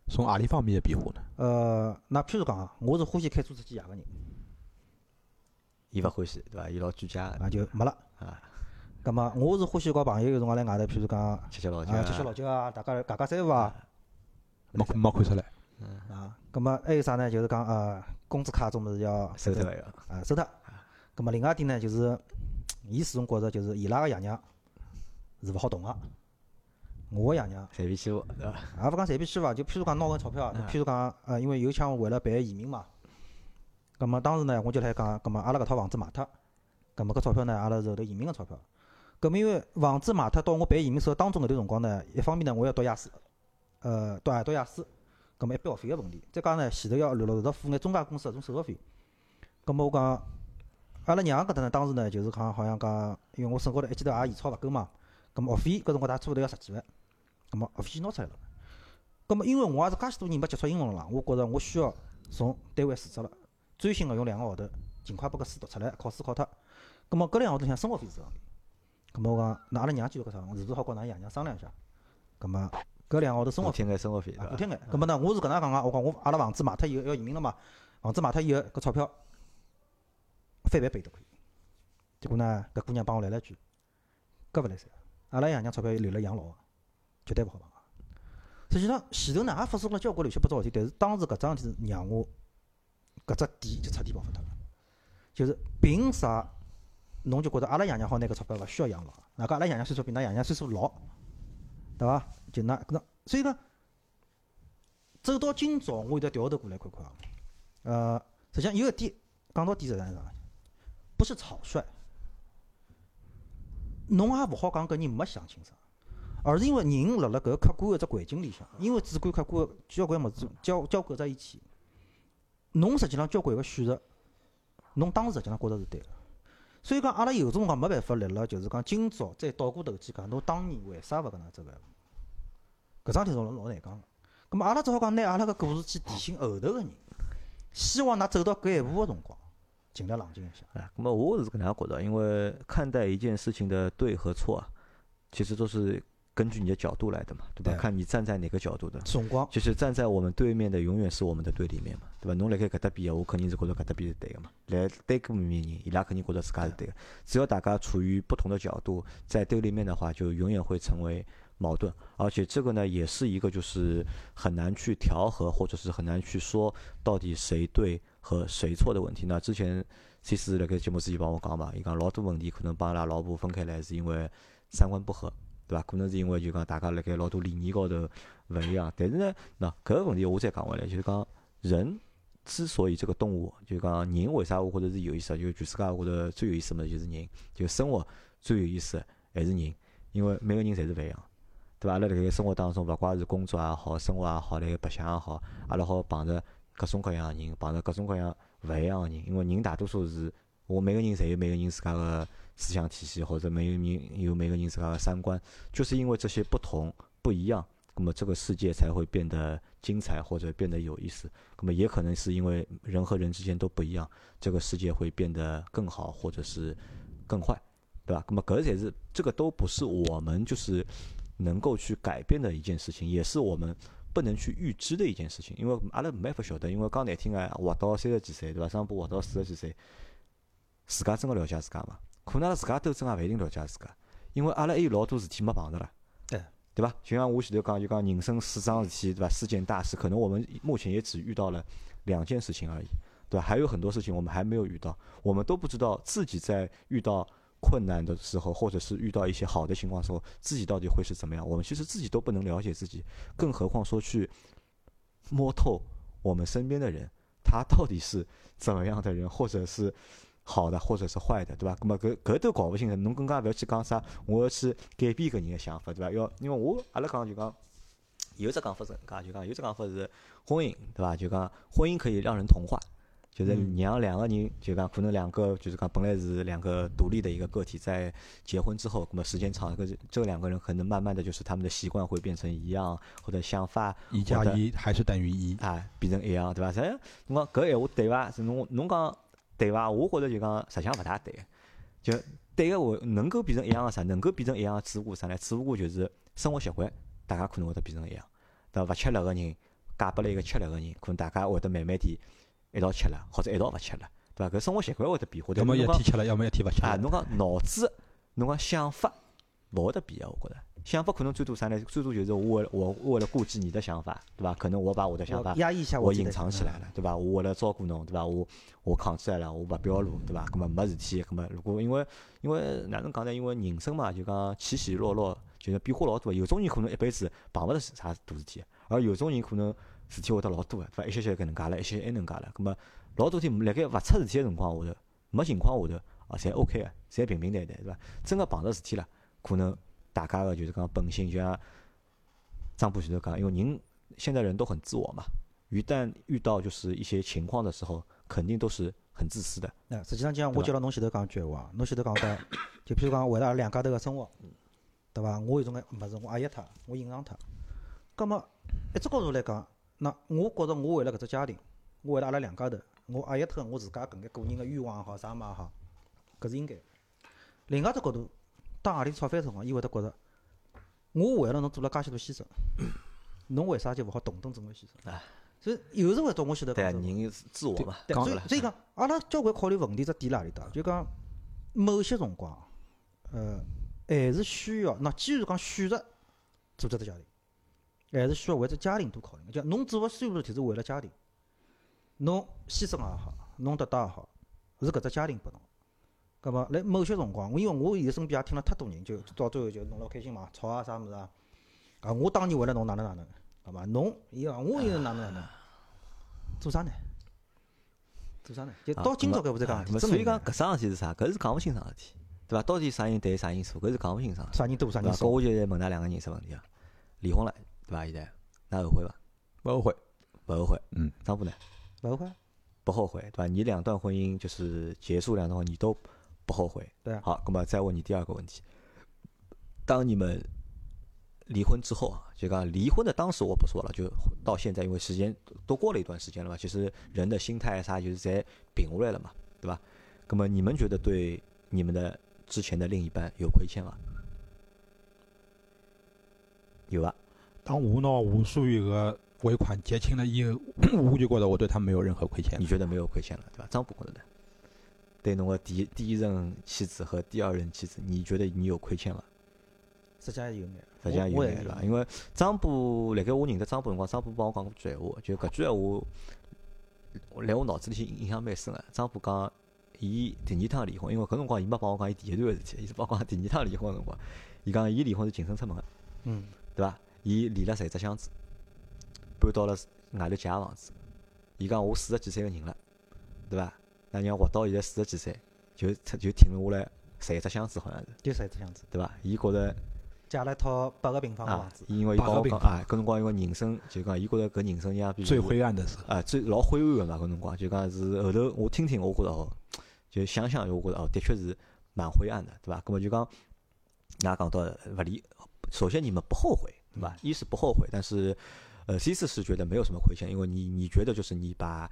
C: 从何里方面的变化呢？
B: 呃，那譬如讲啊，我是欢喜开车出去夜个人，
A: 伊勿欢喜，对伐？伊老居家个，
B: 啊就没了。
A: 啊，
B: 葛末我是欢喜搞朋友有辰光来外头，譬如讲
A: 吃吃老酒
B: 啊，吃吃老酒啊，大家家家三胡啊，
C: 没没看出来，
B: 啊，葛末还有啥呢？就是讲呃，工资卡种物事要
A: 收脱个要。
B: 啊收脱。葛末另外一点呢，就是 伊始终觉着就是伊拉个爷娘是勿好动个，我个爷娘
A: 随便欺负，对伐？
B: 也勿讲随便去伐，就譬如讲拿搿钞票，
A: 嗯
B: 譬如讲呃，因为有腔为了办移民嘛，葛末当时呢，我就来讲，葛末阿拉搿套房子卖脱，葛末搿钞票呢，阿拉是后头移民个钞票。葛末因为房子卖脱到我办移民手当中搿段辰光呢，一方面呢，我要读雅思，呃，读啊读雅思，葛末一笔学费个问题，再加上呢，前头要陆陆续续付眼中介公司搿种手续费，葛末我讲阿拉娘搿搭呢，当时呢就是讲好像讲，因为我身高头一记头也现钞勿够嘛，葛末学费搿辰光大差勿多要十几万，葛末学费先拿出来了。葛末因为我也是介许多年没接触英文了啦，我觉着我需要从单位辞职了，专心个用两个号头，尽快把搿书读出来，考试考脱。葛末搿两个号头向生活费是问题。葛末我讲，那阿拉娘记住搿啥，是勿是好跟㑚爷娘商量一下？葛末搿两个号头生活费
A: 补贴眼生活费，
B: 补贴眼。葛末呢，我是搿能讲个，我讲我阿拉房子卖脱以后要移民了嘛，房子卖脱以后搿钞票翻倍倍都可以。结果呢，搿姑娘帮我来了一句，搿勿来三，阿拉爷娘钞票留了养老个，绝对勿好碰个。实际上前头呢也发生了交关乱七八糟事体，但是当时搿桩事体让我搿只点就彻底爆发脱了，就是凭啥侬就觉着阿拉爷娘好拿搿钞票勿需要养老？哪个阿拉爷娘岁数比㑚爷娘岁数老，对伐？就那搿所以讲，走到今朝，我现在调头过来看看啊，呃，实际上有一点讲到底是啥呢？不是草率，侬也勿好讲搿人没想清爽，而是因为人辣辣搿客观个只环境里向，因为主观客观交关物事交交构在一起，侬实际上交关个选择，侬当时实际上觉着是对个。所以讲，阿拉有种辰光没办法立辣，就是讲今朝再倒过头去讲，侬当年为啥勿搿能走个？搿桩事体老老难讲个。葛末阿拉只好讲，拿阿拉个故事去提醒后头个人，希望㑚走到搿一步个辰光，尽量冷静一下。
A: 啊，那么我是搿能样觉着，因为看待一件事情的对和错啊，其实都是根据你的角度来的嘛，对吧？
B: 对
A: 看你站在哪个角度的。
B: 辰光，
A: 就是站在我们对面的永远是我们的对立面嘛，对吧？侬辣盖搿搭边，我肯定是觉着搿搭边是对个嘛。来对搿面人，伊拉肯定觉着自家是对个。只要大家处于不同的角度，在对立面的话，就永远会成为矛盾。而且这个呢，也是一个就是很难去调和，或者是很难去说到底谁对和谁错的问题。那之前 C 四辣盖节目之前帮我讲嘛，伊讲老多问题可能帮伊拉老婆分开来，是因为三观不合。对伐？可能是因为就讲大家辣盖老多理念高头勿一样，但是呢，喏搿个问题我再讲回来，就是讲人之所以这个动物，就讲人为啥我觉着是有意思，就全世界我觉着最有意思么就是人，就生活最有意思还是人，因为每个人侪是勿一样，对伐？阿拉辣盖生活当中，勿怪是工作也好，生活也好，辣盖白相也好，阿拉好碰着各种各样的人，碰着各种各样勿一样的人，因为人大多数是我每个人侪有每个人自家个思想体系，或者每个人有每个人自家的三观，就是因为这些不同不一样，那么这个世界才会变得精彩或者变得有意思。那么也可能是因为人和人之间都不一样，这个世界会变得更好或者是更坏，对吧？那么搿才是这个都不是我们就是能够去改变的一件事情，也是我们。不能去预知的一件事情，因为阿拉没法晓得，因为讲难听个，活到三十几岁，对伐？上坡活到四十几岁，自家真的了解自家嘛？可能阿拉自家都真也勿一定了解自家，因为阿拉还有老多事体没碰着了，
B: 对
A: 对伐？就像我前头讲，就讲人生四桩事体，对伐？四件大事，可能我们目前也只遇到了两件事情而已，对吧？还有很多事情我们还没有遇到，我们都不知道自己在遇到困难的时候，或者是遇到一些好的情况时候，自己到底会是怎么样？我们其实自己都不能了解自己，更何况说去摸透我们身边的人，他到底是怎么样的人，或者是好的，或者是坏的，对伐？那么搿搿都搞勿清楚，侬更加勿要去讲啥，我要去改变搿人个想法，对伐？要因为我阿拉讲就讲。有只讲法是搿就讲有只讲法是婚姻，对伐？就讲婚姻可以让人同化，就是让两个人，就讲可能两个就是讲本来是两个独立的一个个体，在结婚之后，那么时间长，搿这两个人可能慢慢的就是他们的习惯会变成一样，或者想法
C: 一加一还是等于一，
A: 啊，变成一样，对伐？实际上，侬讲搿闲话对伐？是侬侬讲对伐？我觉着就讲实际上勿大对，就对个话能够变成一样个啥？能够变成一样个只不过啥呢？只不过就是生活习惯，大家可能会得变成一样，对伐？勿吃辣个人嫁拨了一个吃辣个人，可能大家会得慢慢地一道吃了，或者一道勿吃了，对伐？搿生活习惯会得变化，
C: 要么一天吃了，要么一天勿吃
A: 啊，侬讲脑子，侬讲想法勿会得变个，我觉着。想法可能最多啥呢？最多就是我为我为了顾及你的想法，对伐？可能我把我的想法
B: 我压抑一下
A: 我隐藏起来了，对伐？我为了照顾侬，对伐？我我扛起来了，我勿表露，对伐？葛末没事体，那么如果因为因为哪能讲呢？因为人生嘛，就讲起起落落，就是变化老多。有种人可能一辈子碰勿着啥大事体，而有种人可能事体会得老多个，对伐？一些些搿能介了，一歇歇埃能介了。那么老多天辣盖勿出事体个辰光下头，没情况下头，啊，侪 OK 个，侪平平淡淡，对伐？真个碰着事体了，可能大家个就是讲本性，就像张波前头讲，因为人现在人都很自我嘛，一旦遇到就是一些情况的时候，肯定都是很自私的。
B: 那，实际上就像我接到侬前头讲一句闲话，侬前头讲的，就譬如讲为了阿拉两家头个生活，对伐？我有种个物事我压抑脱，我隐藏脱。葛么一只角度来讲，那我觉着我为了搿只家庭，我为了阿拉两家头，我压抑脱我自家搿眼个人个欲望也好，啥物事也好，搿是应该的。另外一只角度，当何里吵翻辰光，伊会得觉着，我为了侬做了介许多牺牲，侬为啥就勿好同等做眼牺牲？
A: 哎
B: 所以有时候会到我晓得
A: 对人是自我嘛，
B: 所以所以讲，阿拉交关考虑问题只点辣何里搭？就讲某些辰光，呃，还是需要，那既然讲选择组织只家庭，还是需要为只家庭多考虑。就侬做个所有事体是为了家庭，侬牺牲也好，侬得到也好，是搿只家庭拨侬。葛末辣某些辰光，我因为我现在身边也听了太多人，就到最后就弄老开心嘛，吵啊啥物事啊，啊，我当年为了侬哪能哪能，好伐？侬伊讲我又哪能哪能，做啥呢？做啥呢？就
A: 啊
B: 到今朝搿步再讲
A: 所以讲搿桩事体是啥？搿是讲勿清爽个事体，对伐？到底啥人对啥因素？搿是讲勿清爽的。
B: 啥人多啥？人少
A: 搿，我就来问㑚两个人只问题啊，离婚了，对伐？现在，㑚后悔伐？
C: 勿后悔。
A: 勿后悔。
C: 嗯，
A: 张波呢？
B: 勿后悔。
A: 不后悔，对伐？你两段婚姻就是结束两段婚姻，你都不后悔。
B: 对啊
A: 好，那么再问你第二个问题：当你们离婚之后啊，就讲离婚的当时我不说了，就到现在，因为时间都过了一段时间了嘛，其实人的心态啥就是在平下来了嘛，对吧？那么你们觉得对你们的之前的另一半有亏欠吗？有啊，
C: 当我拿我所有个尾款结清了以后，我就觉得我对他没有任何亏欠
A: 你。觉得没有亏欠了，对吧？张不觉得呢？对侬个第一第一任妻子和第二任妻子，你觉得你有亏欠伐？
B: 实际上有眼，
A: 实际上有眼对伐？因为张波辣盖我认得张波辰光，张波帮我讲过句闲话，就搿句闲话，辣我脑子里向印象蛮深个。张波讲，伊第二趟离婚，因为搿辰光伊没帮我讲伊第一段个事体，伊是帮我讲第二趟离婚个辰光，伊讲伊离婚是净身出门个，
B: 嗯，
A: 对伐？伊离了十一只箱子，搬到了外头借个房子。伊讲我四十几岁个人了，对伐？那娘活到现在四十几岁，就出就停了下来十一只箱子，好像是，
B: 就十一只箱子，
A: 对伐？伊觉着
B: 借了一套八个平方个
A: 啊
B: 房子，，
A: 因为伊
C: 八个平方
A: 帮我讲啊，搿辰光因为人生就讲，伊觉着搿人生像比
C: 最灰暗的时候，
A: 啊，最老灰暗个嘛，搿辰光就讲是后头我听听，我觉着哦，就想想，我觉着哦，的确是蛮灰暗的，对伐？葛么就讲，㑚讲到勿离，首先你们不后悔，对伐？一是不后悔，但是呃，C 四是觉得没有什么亏欠，因为你你觉得就是你把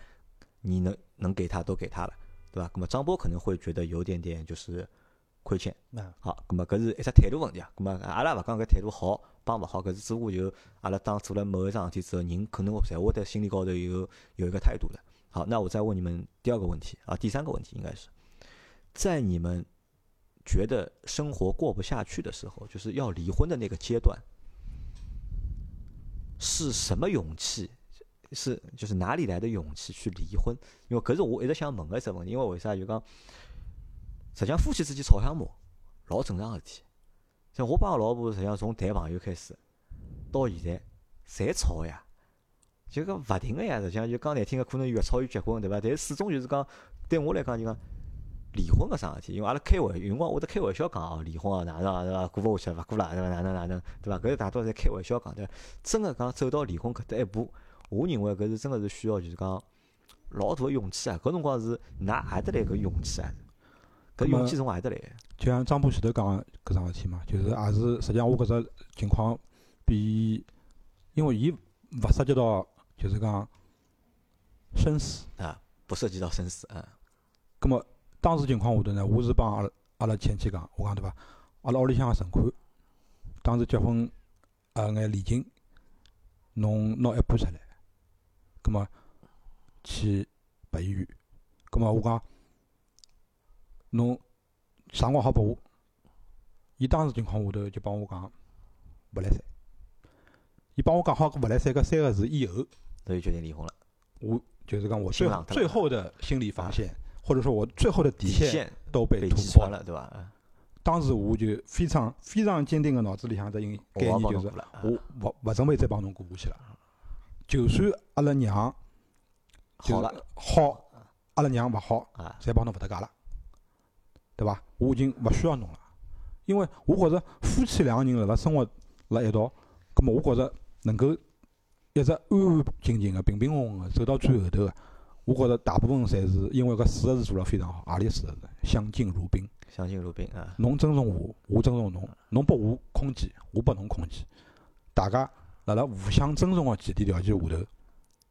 A: 你能能给他都给他了，对吧？那么张波可能会觉得有点点就是亏欠。
B: 那
A: 好，那么搿是一只态度问题啊。那么阿拉勿讲搿态度好帮勿好，搿是只不过就阿拉当做了某一桩事体之后，人可能侪会在心里高头有有一个态度的。好，那我再问你们第二个问题啊，第三个问题应该是在你们觉得生活过不下去的时候，就是要离婚的那个阶段，是什么勇气？是就是哪里来的勇气去离婚？因为搿是我一直想问个一只问题，因为为啥就讲，实际上夫妻之间吵相骂老正常个事体。像我帮我老婆实际上从谈朋友开始到现在，侪吵个呀，就讲勿停个呀。实际上就讲难听个，可能越吵越结棍，对伐？但是始终就是讲，对我来讲就讲离婚搿桩事体，因为阿拉开玩有辰光会得开玩笑讲哦，离婚啊哪能啊对伐？过勿下去了，勿过了对伐？哪能哪能对伐？搿是大多侪开玩笑讲对伐？真个讲走到离婚搿搭一步，我认为搿是真个是需要就是讲老大个勇气啊！搿辰光是哪何得来搿勇气啊？搿勇气从何得来？
C: 就像张波前头讲个搿桩事体嘛，就是也是实际上我搿只情况比，因为伊勿涉及到就是讲生死，
A: 啊，不涉及到生死啊。
C: 葛么当时情况下头呢，我是帮阿拉阿拉前妻讲，我讲对伐？阿拉屋里向个存款，当时结婚呃眼礼金，侬拿一半出来，葛么去拨医院，葛么我讲侬啥辰光好拨我？伊当时情况下头就帮我讲勿来三，伊帮我讲好勿来三搿三个字以后，
A: 所以决定离婚了。
C: 我就是讲我最最后的心理防线，或者说我最后的底线
A: 线
C: 都被
A: 被
C: 突破了。
A: 对伐？嗯
C: 当时我就非常非常坚定个脑子里向只一
A: 我要
C: 概念就是我勿勿准备再帮侬过下去了。就算阿拉娘就是
A: 好了
C: 好，阿拉娘勿好，
A: 啊，
C: 侪帮侬勿搭界了，对伐？我已经勿需要侬了，因为我觉着夫妻两个人辣辣生活辣一道，葛末我觉着能够一直安安静静个、平平稳稳个走到最后头个，我觉着大部分侪是因为搿四个字做了非常好，何里四个字？相敬如宾。
A: 相敬如宾啊，
C: 侬尊重我，我尊重侬，侬拨我空间，我拨侬空间，大家辣辣互相尊重个前提条件下头，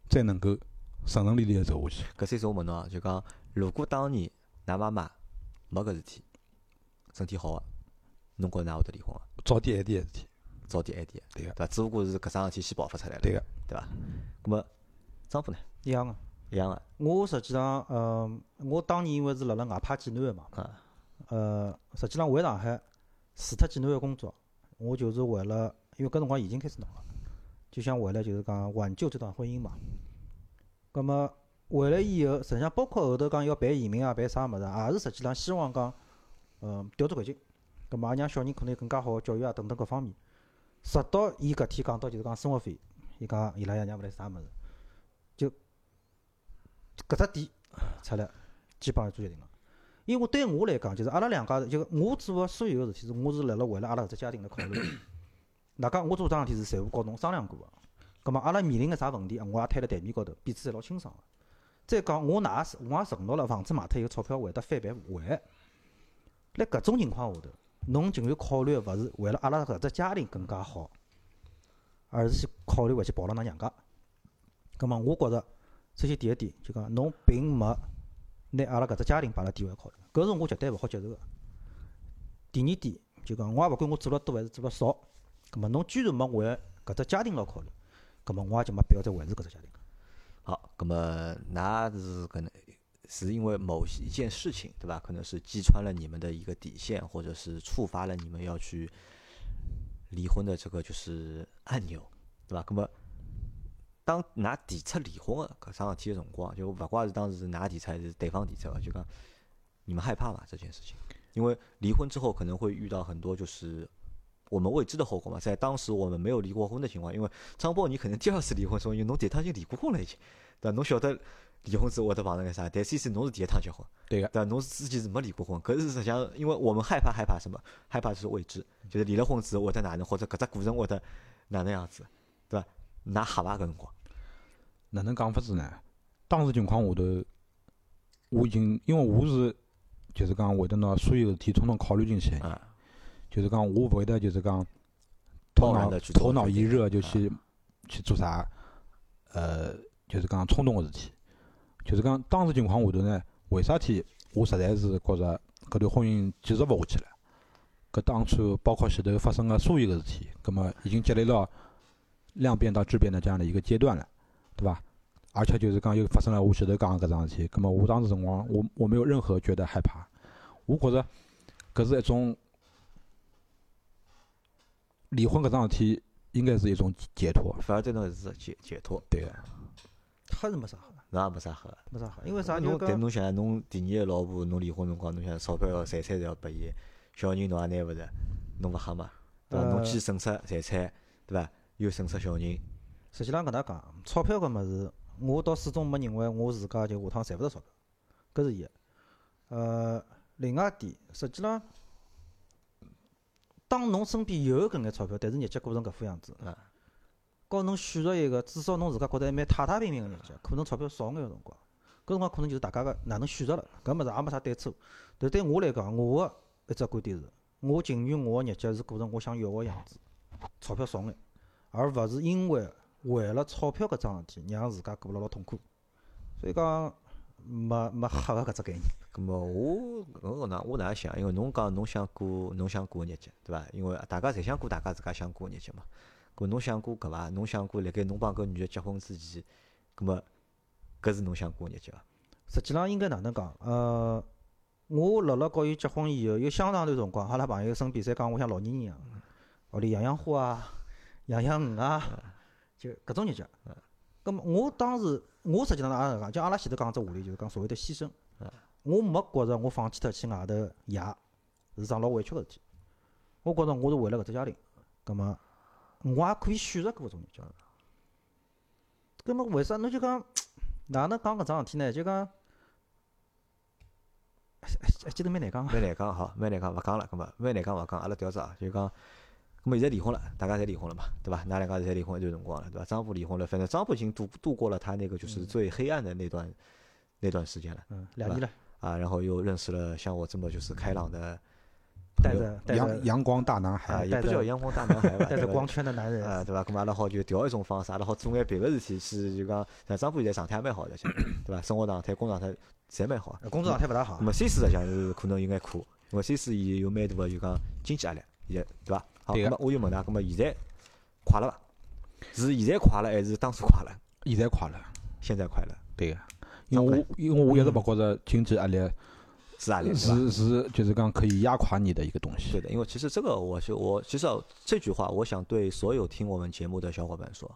C: 再能够顺顺利利个走下去。
A: 搿三次我问侬啊，就讲如果当年㑚妈妈没搿事体，身体好个，侬觉着㑚会得离婚伐？
C: 早点晚点个事体，
A: 早点晚点，
C: 对个
A: 对伐？只不过是搿桩事体先爆发出来了，
C: 对个。
A: 对伐？葛末张夫呢，
B: 一样个。
A: 一样个
B: 我实际上，呃，我当年因为是辣辣外派济南个嘛，
A: 啊，
B: 呃，实际上回上海除脱济南个工作，我就是为了，因为搿辰光已经开始弄了，就想回来就是讲挽救这段婚姻嘛。葛么回来以后，实际上包括后头讲要办移民啊，办啥物事，也是实际上希望讲，呃，调转环境，葛么也让小人可能有更加好个教育啊等等各方面。直到伊搿天讲到就是讲生活费，伊讲伊拉爷娘勿来啥物事，就搿只点出来，基本上做决定了。因为对我来讲，就是阿拉两家头，就我做个所有个事体，是我是辣辣为了阿拉搿只家庭来考虑。哪讲我做桩事体是财务告侬商量过个，葛末阿拉面临个啥问题，我也摊辣台面高头，彼此侪老清爽个。再讲我哪是，我也承诺了，房子卖脱以后钞票会得翻倍还。辣搿种情况下头，侬竟然考虑个勿是为了阿拉搿只家庭更加好，而是去考虑回去跑了㑚娘家。葛末我觉着，首先第一点就讲侬并没拿阿拉搿只家庭摆辣第一位考虑，搿是我绝对勿好接受个。第二点就讲，我也勿管我做了多还是做了少，葛末侬居然没为搿只家庭老考虑，葛末我也就没必要再维持搿只家庭。
A: 好，葛末㑚是可能是因为某一件事情，对伐？可能是击穿了你们的一个底线，或者是触发了你们要去离婚的这个就是按钮，对伐？葛末当㑚提出离婚个搿桩事体个辰光，就勿怪是当时是㑚提出还是对方提出个，就讲你们害怕伐？这件事情，因为离婚之后可能会遇到很多就是我们未知的后果嘛。在当时我们没有离过婚的情况，因为张波你可能第二次离婚，所以侬第一趟已经离过婚了已经，对伐？侬晓得离婚之后会得碰着眼啥？但 C C 侬是第一趟结婚，
C: 对个，
A: 对伐？侬是之前是没离过婚，搿是实际上，因为我们害怕害怕什么？害怕就是未知，就是离了婚之后会得哪能，或者搿只过程会得哪能样子，对伐？㑚吓伐搿辰光？
C: 哪能讲法子呢？当时情况下头，我已经因为我是就是讲会得拿所有事体统统考虑进去就是讲我勿会得就是讲头脑头脑一热就
A: 啊
C: 去去做啥，呃，就是讲冲动个事体。就是讲当时情况下头呢，为啥体我实在是觉着搿段婚姻继续勿下去了？搿当初包括前头发生个所有个事体，葛末已经积累到量变到质变的这样的一个阶段了，对伐？而且就是讲又发生了我前头讲个搿桩事体，葛末我当时辰光我我没有任何觉得害怕，我觉着搿是一种离婚搿桩事体应该是一种解脱，
A: 反而对侬是解解脱，
C: 对个。
B: 黑是没啥好，
A: 侬也没啥黑个。
B: 没啥好，因为啥？就
A: 侬但
B: 讲
A: 侬想想，侬第二个老婆，侬离婚辰光，侬想钞票要财产侪要拨伊，小人侬也拿勿着，侬勿吓嘛？对伐？侬
B: 呃
A: 既损失财产，对伐？又损失小人，
B: 实际上搿能讲，钞票搿物事，我倒始终没认为我自家就下趟赚勿着钞票，搿是一个。呃，另外一点，实际上，当侬身边有搿眼钞票，但是日脚过成搿副样子
A: 啊，
B: 告侬选择一个至少侬自家觉得还蛮太太平平个日脚，可能钞票少眼个辰光，搿辰光可能就是大家个哪能选择了，搿物事也没啥对错。但对我来讲，我个一只观点是，我情愿我个日脚是过成我想要个样子，钞票少眼，而勿是因为为了钞票搿桩事体让自家过了老痛苦。所以讲，没没黑个搿只概念。
A: 咁么我我哪我哪能想？因为侬讲侬想过侬想过个日脚，对伐？因为大家侪想过大家自家想过个日脚嘛。搿侬想过搿伐？侬想过辣盖侬帮搿女的结婚之前，咁么搿是侬想过个日脚伐？
B: 实际浪应该哪能讲？呃，我辣辣告伊结婚以后，有相当段辰光，阿拉朋友身边侪讲我像老年人一样，屋里养养花啊，养养鱼啊，就搿种日脚。葛末我当时，我实际上也是讲，就阿拉前头讲只话题，就是讲所谓的牺牲。我没觉着我放弃脱去外头爷是桩老委屈个事体。我觉着我是为了搿只家庭，葛末我也可以选择过搿种日脚。葛末为啥侬就讲哪能讲搿桩事体呢？就讲，哎哎，记得蛮难讲个。
A: 蛮难讲好，蛮难讲，勿讲了，咁么蛮难讲勿讲，阿拉调只啊，就讲，咁么现在离婚了，大家侪离婚了嘛，对伐？㑚两家侪离婚一段辰光了，对吧？张波离婚了，反正张波已经度度过了他那个就是最黑暗的那段那段时间了
B: 嗯，两年了，
A: 啊，然后又认识了像我这么就是开朗的
B: 带着带着
C: 阳阳光大男
A: 啊，
C: 孩，
A: 也不叫阳光大男孩 吧，
B: 带着光圈的男人，
A: 啊，对吧？咁嘛阿拉好就调一种方式，阿拉好做眼别个事体，去就讲像张夫现在状态也蛮好的，对吧？生活状态、工作状态侪蛮好。
B: 呃工作状态勿大好
A: 咁。么 C 四实际上是可能有眼苦，因为 C 四伊有蛮大的就讲经济压力，现在对伐？好，
C: 对个
A: 么我就问㑚，那么现在快了伐？是现在快了还是当初快了？
C: 现在快了，
A: 现在快了
C: 对个。因为我因为我一直勿觉着经济压力
A: 是压力？
C: 是是就是讲可以压垮你的一个东西。
A: 对的，因为其实这个我是我其实啊这句话，我想对所有听我们节目的小伙伴说，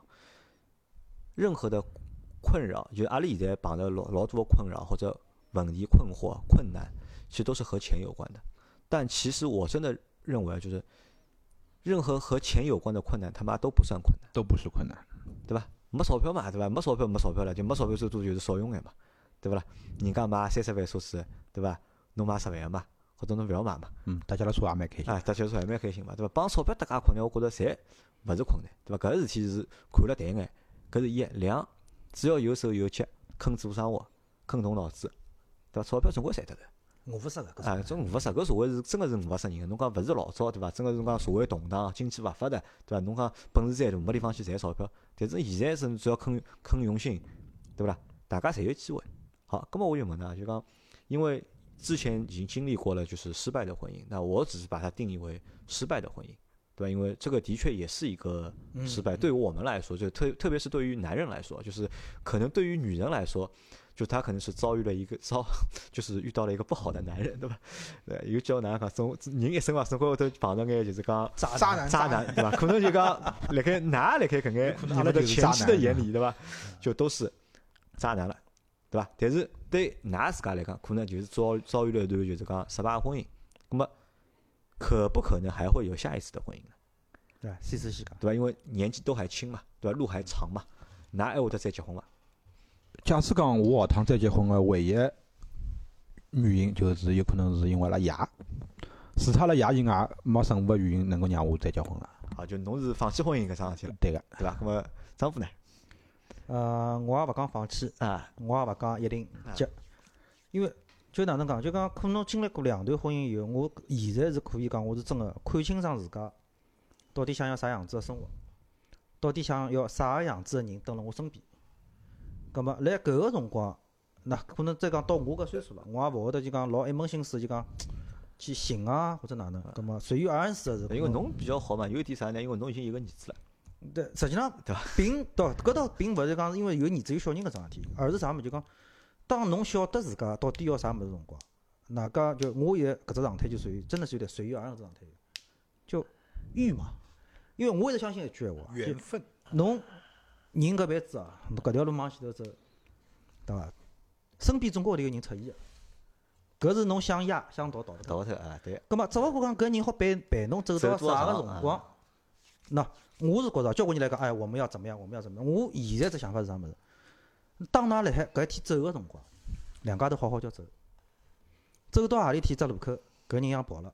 A: 任何的困扰，就是阿里现在碰着老老多的困扰或者问题、困惑、困难，其实都是和钱有关的。但其实我真的认为啊，就是任何和钱有关的困难，他妈都不算困难，
C: 都不是困难。
A: 对吧？没钞票嘛，对吧？没钞票没钞票了，就没钞票最多就是少用眼嘛，对不啦？人家买三十万车子，对吧？侬买十万嘛，或者侬勿要买嘛。
C: 嗯，大家来说也蛮开心。
A: 啊，大家说还蛮开心嘛，对伐？帮钞票搭界困难，我觉着侪勿是困难，对伐？搿个事体是看了淡眼，搿是一两，只要有手有脚，肯做生活，肯动脑子，对伐？钞票总归赚得着。
B: 我勿适合搿
A: 啊，
B: 种。
A: 种误勿杀，搿社会是真个是误勿杀人个。侬讲勿是老早对伐？真个是讲社会动荡，经济勿发达，对伐？侬讲本事再大，没地方去赚钞票。但是现在是只要肯肯用心，对勿啦？大家侪有机会。好，葛么我就问㑚，就讲，因为之前已经经历过了就是失败的婚姻，那我只是把它定义为失败的婚姻，对吧？因为这个的确也是一个失败，对于我们来说，就特特别是对于男人来说，就是可能对于女人来说。就他可能是遭遇了一个遭，就是遇到了一个不好的男人，对吧？对，有叫哪能讲，总人一生嘛，总归会头碰到眼就是讲
B: 渣
C: 渣男
A: 渣男，对吧？可能就讲辣盖㑚辣盖搿眼你们的前妻的眼里，对吧？就都是渣男了，对吧？但是对㑚自家来讲，可能就是遭遭遇了一段就是讲失败的婚姻，那么可不可能还会有下一次的婚姻呢？
B: 对，试试先讲。
A: 对吧？因为年纪都还轻嘛，对吧？路还长嘛，㑚还会得再结婚伐？
C: 假使讲我下趟再结婚个唯一原因，就是有可能是因为拉爷，除脱阿拉爷以外，没任何原因能够让我再结婚了。
A: 啊，就侬是放弃婚姻搿桩事体了，
C: 对个，
A: 对伐？那么丈夫呢？
B: 呃，我也勿讲放弃，
A: 啊，
B: 我也勿讲一定结，因为就哪能讲，就讲可能经历过两段婚姻以后，我现在是可以讲，我是真个看清爽自家到底想要啥样子个生活，到底想要啥个样子个人蹲辣我身边。葛末辣搿个辰光，那可能再讲到我搿岁数了，我也勿会得就讲老一门心思就讲去寻啊或者哪能，葛末随遇而安是。
A: 因为侬比较好嘛，有一点啥呢？因为侬已经有个儿子了，
B: 对，实际上
A: 对伐
B: 并倒搿倒并勿是讲是因为有儿子有小人搿桩事体，而是啥物事就讲，当侬晓得自家到底要啥物事辰光，哪家就我现在搿只状态就属于真的是有点随遇而安搿状态，就遇嘛。因为我一直相信一句闲话，缘
C: 分。
B: 侬人搿辈子啊，侬搿条路往前头走，对伐？身边总归会得有人出现个，搿是侬想压想逃逃勿脱。
A: 逃勿脱啊，对，
B: 葛末只勿过讲搿人好陪陪侬走到啥个辰光，那我是觉着交关人来讲，哎，我们要怎么样，我们要怎么样。我现在只想法是啥物事？当㑚辣海搿一天走个辰光，两家头好好叫走，走到何里天只路口，搿人想跑了，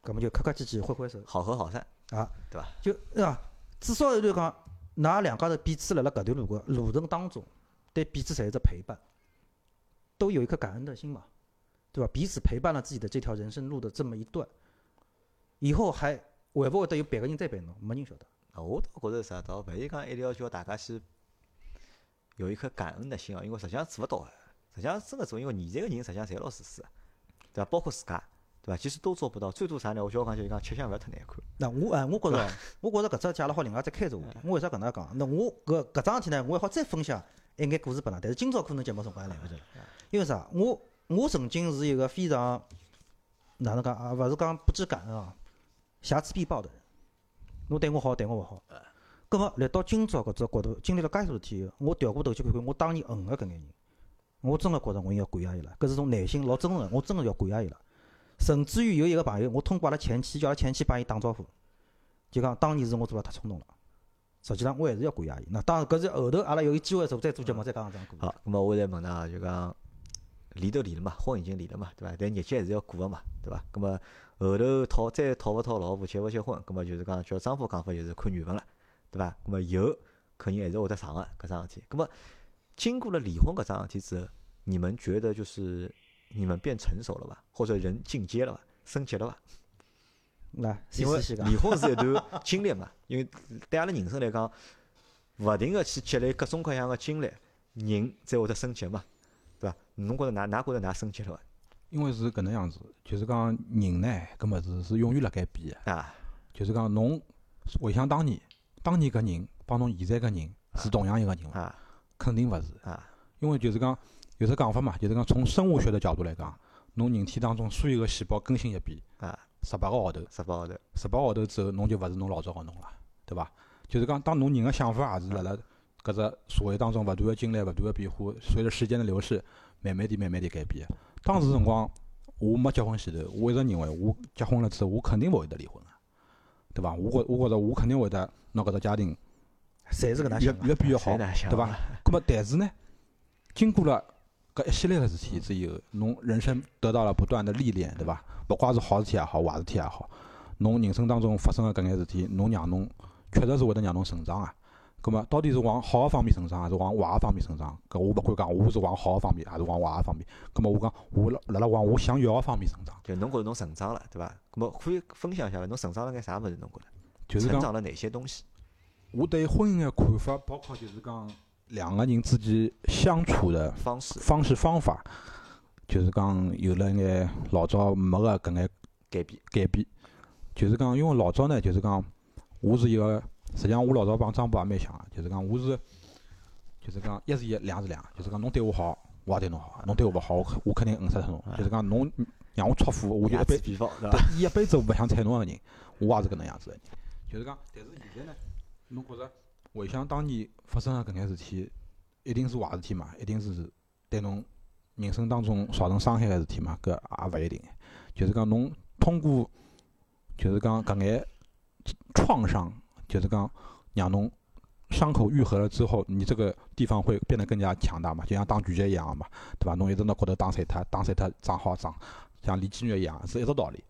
B: 葛末就客客气气挥挥手
A: 好合好散，
B: 啊，
A: 对伐？
B: 就对伐？至少就是讲，㑚两家头彼此辣辣搿段路个路程当中，对彼此侪是只陪伴，都有一颗感恩的心嘛，对吧？彼此陪伴了自己的这条人生路的这么一段，以后还会勿会得有别个人再陪侬？没人晓得。
A: 我倒觉着啥，倒勿是讲一定要叫大家去有一颗感恩的心哦，因为实际上做勿到个，实际上真个做，因为现在个人实际上侪老自私个，对伐？包括自家，对伐？其实都做不到，最多啥呢？我小讲就是讲吃相勿要太难看，
B: 那我哎，我觉着，我觉着搿只借了好另外再开只话题。我为啥搿能介讲？那我搿搿桩事体呢，我还好再分享一眼故事拨㑚。但是今朝可能节目辰光也来勿及了，因为啥？我我曾经是一个非常哪能讲啊？勿是讲不知感恩啊，瑕疵必报的人。侬对我好，对我勿好。葛末来到今朝搿只角度，经历了介许多事体我调过头去看看我当年恨个搿眼人，我真个觉着我应该感谢伊拉，搿是种内心老真诚，我真个要感谢伊拉。甚至于有一个朋友，我通过阿拉前妻叫阿拉前妻帮伊打招呼，就讲当年是我做了太冲动了。实际上我还是要感谢伊。那当然搿是后头阿拉有机会做再做节目再讲搿桩故事。
A: 好，咁么我再问㑚，就讲离都离了嘛，婚已经离了嘛，对伐？但日脚还是要过个嘛，对伐？咁么后头讨再讨勿讨老婆，结勿结婚，咁么就是讲叫丈夫讲法就是看缘分了，对伐？咁么有肯定还是会得上个搿桩事体。咁么经过了离婚搿桩事体之后，你们觉得就是你们变成熟了吧，或者人进阶了吧，升级了吧？
B: 来，
A: 因为离婚是一段经历嘛，因为对阿拉人生来讲，勿停个去积累各种各样个经历，人才会得升级嘛，对伐？侬觉着哪哪觉着㑚升级了伐？
C: 因为是搿能样子，就是讲人呢，搿物事是永远辣盖变个。
A: 啊，
C: 就是讲侬回想当年，当年搿人帮侬现在搿人是同样一个人伐？
A: 啊
C: 肯定勿是，
A: 啊
C: 因为就是讲有只讲法嘛，就是讲从生物学的角度来讲，侬人体当中所有个细胞更新一遍，
A: 啊！
C: 十八个号头，
A: 十八号头，
C: 十八号头之后，侬就勿是侬老早个侬了，对伐？就是讲，当侬人个想法也是辣辣搿只社会当中勿断个经历、勿断个变化，随着时间的流逝，慢慢地、慢慢地改变。当时辰光，我没结婚前头，我一直认为，我结婚了之后，我肯定勿会得离婚个，对伐？我觉我觉着我肯定会得拿搿只家庭
B: 侪是搿能
C: 越
B: 想的。
C: 越变越好，对伐？葛末但是呢，经过了搿一系列个事体之后，侬人生得到了不断的历练，对伐？勿怪是好事体也好，坏事体也好，侬人生当中发生个搿眼事体，侬让侬确实是会得让侬成长啊。葛末到底是往好个方面成长，还是往坏个方面成长？搿我勿敢讲，我是往好个方面，还是往坏个方面？葛末我讲，我辣辣辣往我想要个方面成长，
A: 就侬觉着侬成长了，对伐？葛末可以分享一下伐？侬成长了眼啥物事？侬觉着
C: 就是讲
A: 成长了哪些东西？
C: 我对婚姻个看法，包括就是讲两个人之间相处的
A: 方式
C: 方式方法，就是讲有了眼老早没个搿眼
A: 改变
C: 改变。就是讲，因为老早呢，就是讲我是一个，实际上我老早帮张波也蛮像个，就是讲我是，就是讲一是一，两是两，就是讲侬对我好，我也对侬好；侬对我勿好，我肯我肯定恨死脱侬。就是讲侬让我戳富，我就一辈
A: 眦必报，对
C: 对
A: 伐？
C: 一辈子勿想睬侬个人，我也是搿能样子个人。就是讲，但是现在呢，侬觉着回想当年发生个搿眼事体，一定是坏事体嘛？一定是对侬人生当中造成伤害个事体嘛？搿也勿一定。就是讲侬通过，就是讲搿眼创伤，就是讲让侬伤口愈合了之后，你这个地方会变得更加强大嘛？就像打拳击一样个嘛，对伐？侬一直拿骨头打碎它，打碎它长好长，像练肌肉一样，是一只道理。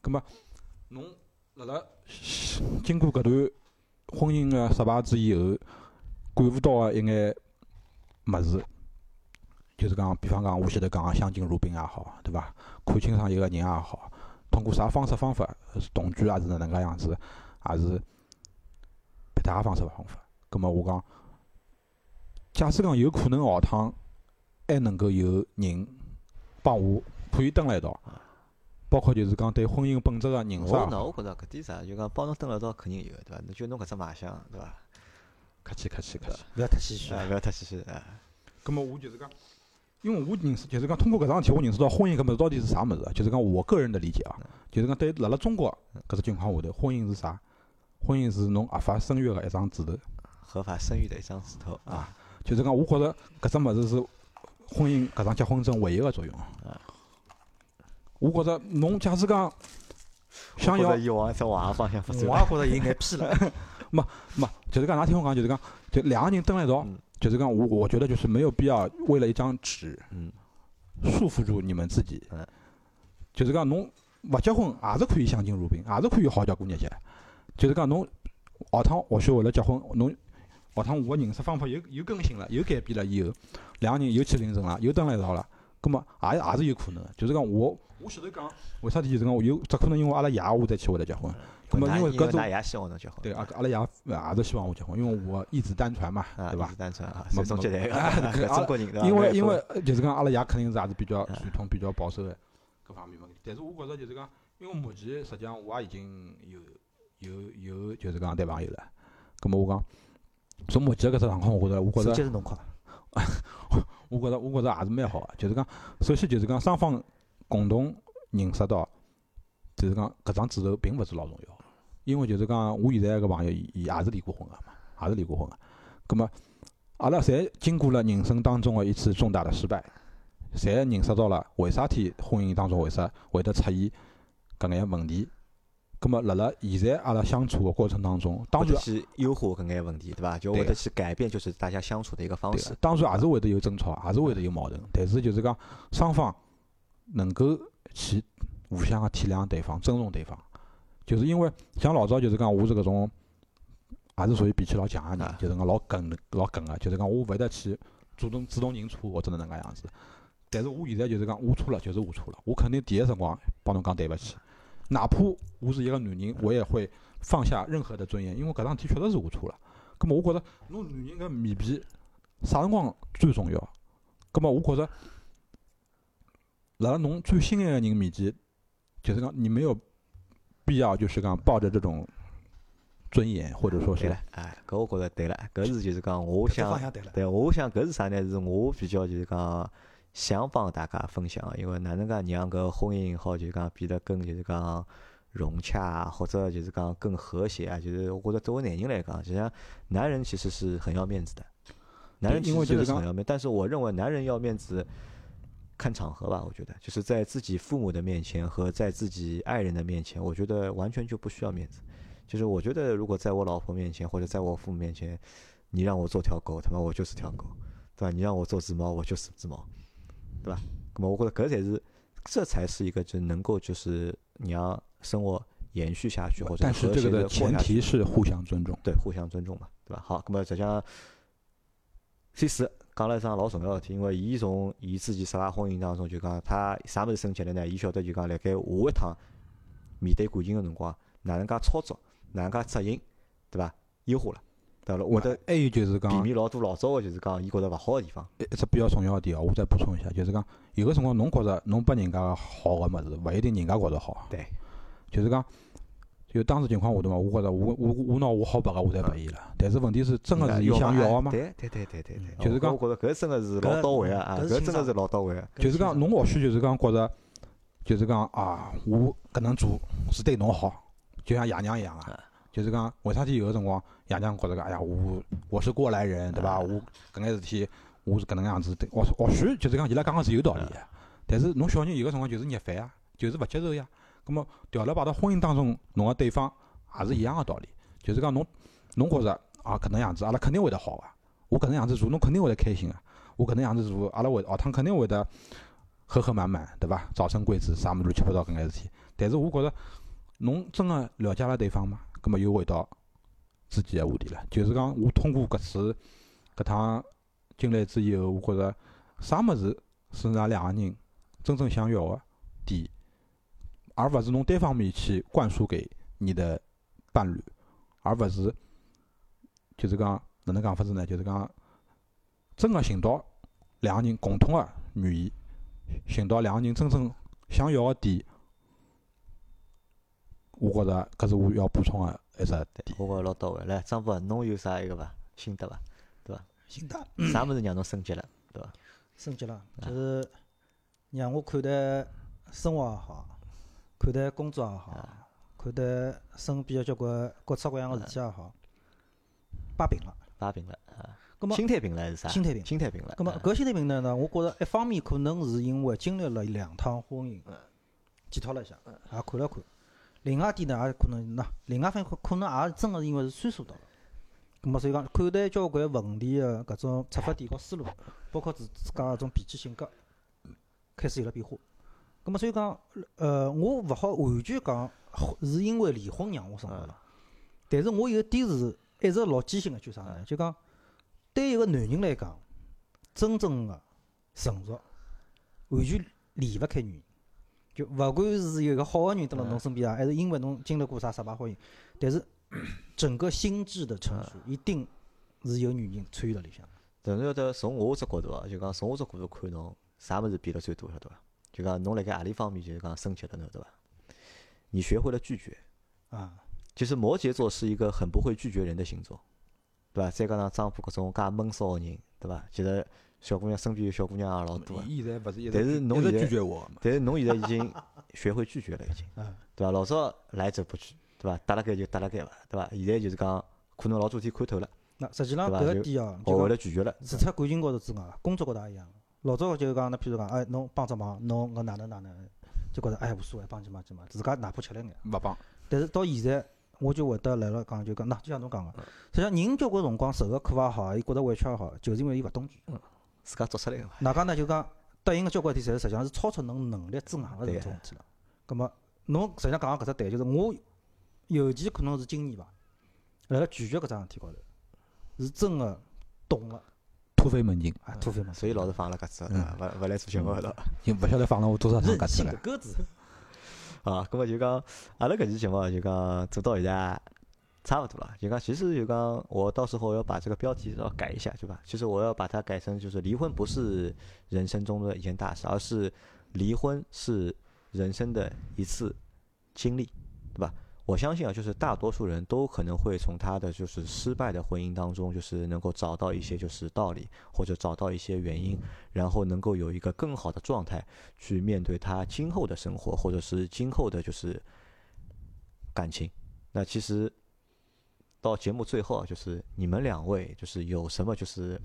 C: 葛末侬辣辣经过搿段婚姻个失败之以后，感悟到个一眼物事，就是讲，比方讲我前头讲个相敬如宾也好，对伐？看清爽一个人也好，通过啥方式方法，同居还是哪能介样子，还是别他个方式方法。葛末我讲，假使讲有可能下趟还能够有人帮我可以蹲辣一道，包括就是讲对婚姻本质个认识也
A: 我喏，我觉着搿点啥，就讲帮侬蹲辣一道肯定有，对伐？就侬搿只卖相，对伐？
C: 客气客气客气。
B: 勿要太谦虚
A: 啊，
B: 啊。
A: 勿要太谦虚啊。
C: 咁么我就是讲，因为我认识，就是讲通过搿桩事体，我认识到婚姻搿物事到底是啥物事啊？就是讲我个人的理解啊，就是讲对辣辣中国搿只情况下头，婚姻是啥？婚姻是侬合法生育个一张纸头
A: 合法生育的一张纸头啊，
C: 啊，就是讲我觉着搿只物事是婚姻搿张结婚证唯一个作用。我觉着侬假使讲想要
A: 或者伊往一只坏个方向发展
B: 我也觉着有眼偏了。
C: 没没，就是讲，㑚听我讲，就是讲，就两个人蹲辣一道
A: 嗯，
C: 就是讲，我我觉得就是没有必要为了一张纸
A: 嗯
C: 束缚住你们自己
A: 嗯。
C: 就是讲，侬勿结婚也是可以相敬如宾，也是可以好好过日节。就是讲，侬下趟或许为了结婚，侬下趟我个认识方法又又更新了，又改变了以后，两个人又去领证了，又蹲辣一道了，葛末也也是有可能的。就是讲，我我前头讲，为啥体就是讲，我有只可能因为阿拉爷我再去会得结婚。葛末
A: 㑚
C: 因为搿种
A: 爷希望侬结婚，
C: 对，阿阿拉爷也是希望我结婚，因为我一子单传嘛，
A: 啊，
C: 对伐
A: 一？单传啊，
C: 没
A: 传宗接代
C: 啊
A: 个，中国人对伐？
C: 因为因为呃就是讲阿拉爷肯定是也是比较
A: 嗯
C: 传统、比较保守的各方面嘛。但是我觉着就是讲，因为目前实际上我也已经有有有就是讲谈朋友了，葛末我讲从目前搿只状况，我觉着我觉
B: 手
C: 着
B: 机是侬快，
C: 我觉着我觉着也是蛮好个，就是讲首先就是讲双方共同认识到，就是讲搿张纸头并勿是老重要，因为就是讲我现在搿朋友伊伊也是离过婚个嘛，也是离过婚个，葛末阿拉侪经过了人生当中的一次重大的失败，侪认识到了为啥体婚姻当中为啥会得出现搿眼问题。葛么辣辣现在阿拉相处个过程当中，当然
A: 去优化搿眼问题，对伐？就
C: 对
A: 会得去改变，就是大家相处的一个方式，。
C: 当然也是会得有争吵，也是会得有矛盾，但是就是讲双方能够去互相个体谅对方、尊重对方，就是因为像老早就是讲我是搿种，也是属于脾气老强个人
A: 啊，
C: 就是讲老耿老耿个，就是讲我勿会得去主动主动认错或者哪能介样子。但是我现在就是讲我错了就是我错了，我肯定第一辰光帮侬讲对勿起，哪怕我是一个男人，我也会放下任何的尊严，因为搿桩事体确实是我错了。葛末我觉着侬男人搿面皮啥辰光最重要？葛末我觉着辣辣侬最心爱个人面前，就是讲你没有必要就是讲抱着这种尊严，或者说是
A: 哎，搿我觉着对了，搿是就是讲我想。
B: 对，
A: 我想搿是啥呢？是我比较就是讲想帮大家分享的，因为哪能介让搿婚姻好就是讲变得更就是讲融洽啊，或者就是讲更和谐啊。就是我觉得作为男人来讲，就像男人其实是很要面子的，男人
C: 因为
A: 其实
C: 是
A: 很要面，但是我认为男人要面子。看场合吧，我觉得就是在自己父母的面前和在自己爱人的面前，我觉得完全就不需要面子。就是我觉得，如果在我老婆面前或者在我父母面前，你让我做条狗，他妈我就是条狗，对吧？你让我做只猫，我就是只猫，对吧？那么我觉得搿才是，这才是一个就能够就是你让生活延续下去或者
C: 但是前提是互相尊重。
A: 对，互相尊重嘛，对吧？好，那么实际上，C 四讲了一桩老重要的事体，因为伊从伊自己十八婚姻当中就讲，他啥物事升级了呢？伊晓得就讲，辣盖下一趟面对感情个辰光，哪能介操作，哪能介执行，对伐？优化了，对伐？我的
C: 还有就是讲
A: 避
C: 讲
A: 免老多老早个就是讲，伊觉着勿好个地方。
C: 一只比较重要个点哦，我再补充一下，就是讲有个辰光侬觉着侬拨人家个好个物事，勿一定人家觉着好。
A: 对，
C: 就是讲，就当时情况下头嘛，我觉着我我我拿我好拨个我侪拨伊了，但是问题是真个是伊想要个吗？
A: 对对对对对对，
C: 就是讲
A: 我觉着搿真个是老到位个啊，
B: 搿
A: 真个是老到位个。
C: 就是讲侬或许就是讲觉着，就是讲啊，我搿能做是对侬好，就像爷娘一样啊。就是讲，为啥体有个辰光爷娘觉着讲，哎呀，我我是过来人，对伐？我搿眼事体我是搿能样子，对或或许就是讲伊拉讲个是有道理个，但是侬小人有个辰光就是逆反啊，就是勿接受呀。葛末调了摆到婚姻当中，侬个对方也是一样个道理，就是讲侬侬觉着啊搿能样子，阿拉肯定会得好个，我搿能样子做，侬肯定会得开心个，我搿能样子做，阿拉会下趟肯定会得和和满满，对伐？早生贵子，啥物事乱七八糟搿眼事体。但是我觉着，侬真个了解了对方吗？葛末又回到之前个话题了，就是讲我通过搿次搿趟进来之以后，我觉着啥物事是㑚两个人真正想要个点，而勿是侬单方面去灌输给你的伴侣，而勿是就是讲哪能讲法子呢？就是讲真个寻到两个人共同个语言，寻到两个人真正想要个点。我觉着搿是我要补充个一只点。
A: 我觉着老到位。来，张博，侬有啥一个伐？心得伐？
B: 对伐心得
A: 啥物事让侬升级了，对伐？
B: 升级了，就是让我看待生活也好，看待工作也好，看待身边个交关各式各样个事体也好，摆平了。
A: 摆平了啊，心态平了还是啥？
B: 心态平
A: 心态平了。
B: 葛末
A: 啊
B: 搿心态平呢呢，我觉着一方面可能是因为经历了两趟婚姻，检讨了一下，也看了看。另外一点呢，也可能喏，另外一方面可可能也是真个是因为是岁数到了。葛末所以讲，看待交关问题个搿种出发点和思路，包括自自家搿种脾气性格，开始有了变化。葛末所以讲，呃，我勿好完全讲是因为离婚让我生活了，但是我有一点是一直老坚信个，就啥呢？就讲对一个男人来讲，真正个成熟，完全离勿开女人。就勿管是有一个好个人蹲辣侬身边啊，还是因为侬经历过啥失败婚姻，但是整个心智的成熟，一定是有女人参与辣里向的。
A: 但是要得从我只角度啊，就讲从我只角度看侬啥物事变得最多，晓得伐？就讲侬辣盖何里方面就是讲升级了，侬晓得伐？你学会了拒绝。
B: 啊，
A: 其实摩羯座是一个很不会拒绝人的星座，对伐？再加上丈夫搿种介闷骚个人，对伐？其实小姑娘身边有小姑娘也老多个，
C: 伊现在勿是一直
A: 但是侬现在
C: 拒绝我嘛？
A: 但是侬现在已经学会拒绝了，已经
B: 嗯，
A: 对伐？老早来者不拒，对伐？搭辣盖就搭辣盖伐，对伐？现在就是讲可能老多事体看透了，
B: 那实际上搿个点哦，
A: 学会了拒绝了。
B: 除脱感情高头之外，工作高头也一样。老早就讲，那譬如讲，哎，侬帮只忙，侬搿哪能哪能，就觉着哎无所谓，帮几忙几忙，自家哪怕吃力眼。
C: 勿帮，
B: 但是到现在，我就会得来了讲，就讲，喏，就像侬讲个，实际上人交关辰光受个苦也好，伊觉着委屈也好，就是因为伊勿懂拒。
A: 自家做出来个嘛。
B: 哪讲呢？就讲答应个交关事体，侪是实际上是超出侬能力之外个搿种事体了。葛末侬实际上讲个搿只对，就是我尤其可能是今年伐，辣辣拒绝搿桩事体高头，是真个懂个，
C: 突飞猛进，
B: 啊，突飞猛进。
A: 所以老是放了搿只，对伐？勿勿来做节目了。
C: 就勿晓得放了我多少趟
B: 任
C: 搿只了。
B: 性的鸽子。
A: 啊，葛末就讲阿拉搿期节目就讲做到现在差不多了。就讲其实就讲我到时候要把这个标题要改一下，对吧？其实我要把它改成就是离婚不是人生中的一件大事，而是离婚是人生的一次经历，对吧？我相信啊，就是大多数人都可能会从他的就是失败的婚姻当中，就是能够找到一些就是道理，或者找到一些原因，然后能够有一个更好的状态去面对他今后的生活，或者是今后的就是感情。那其实到节目最后啊，就是你们两位就是有什么就是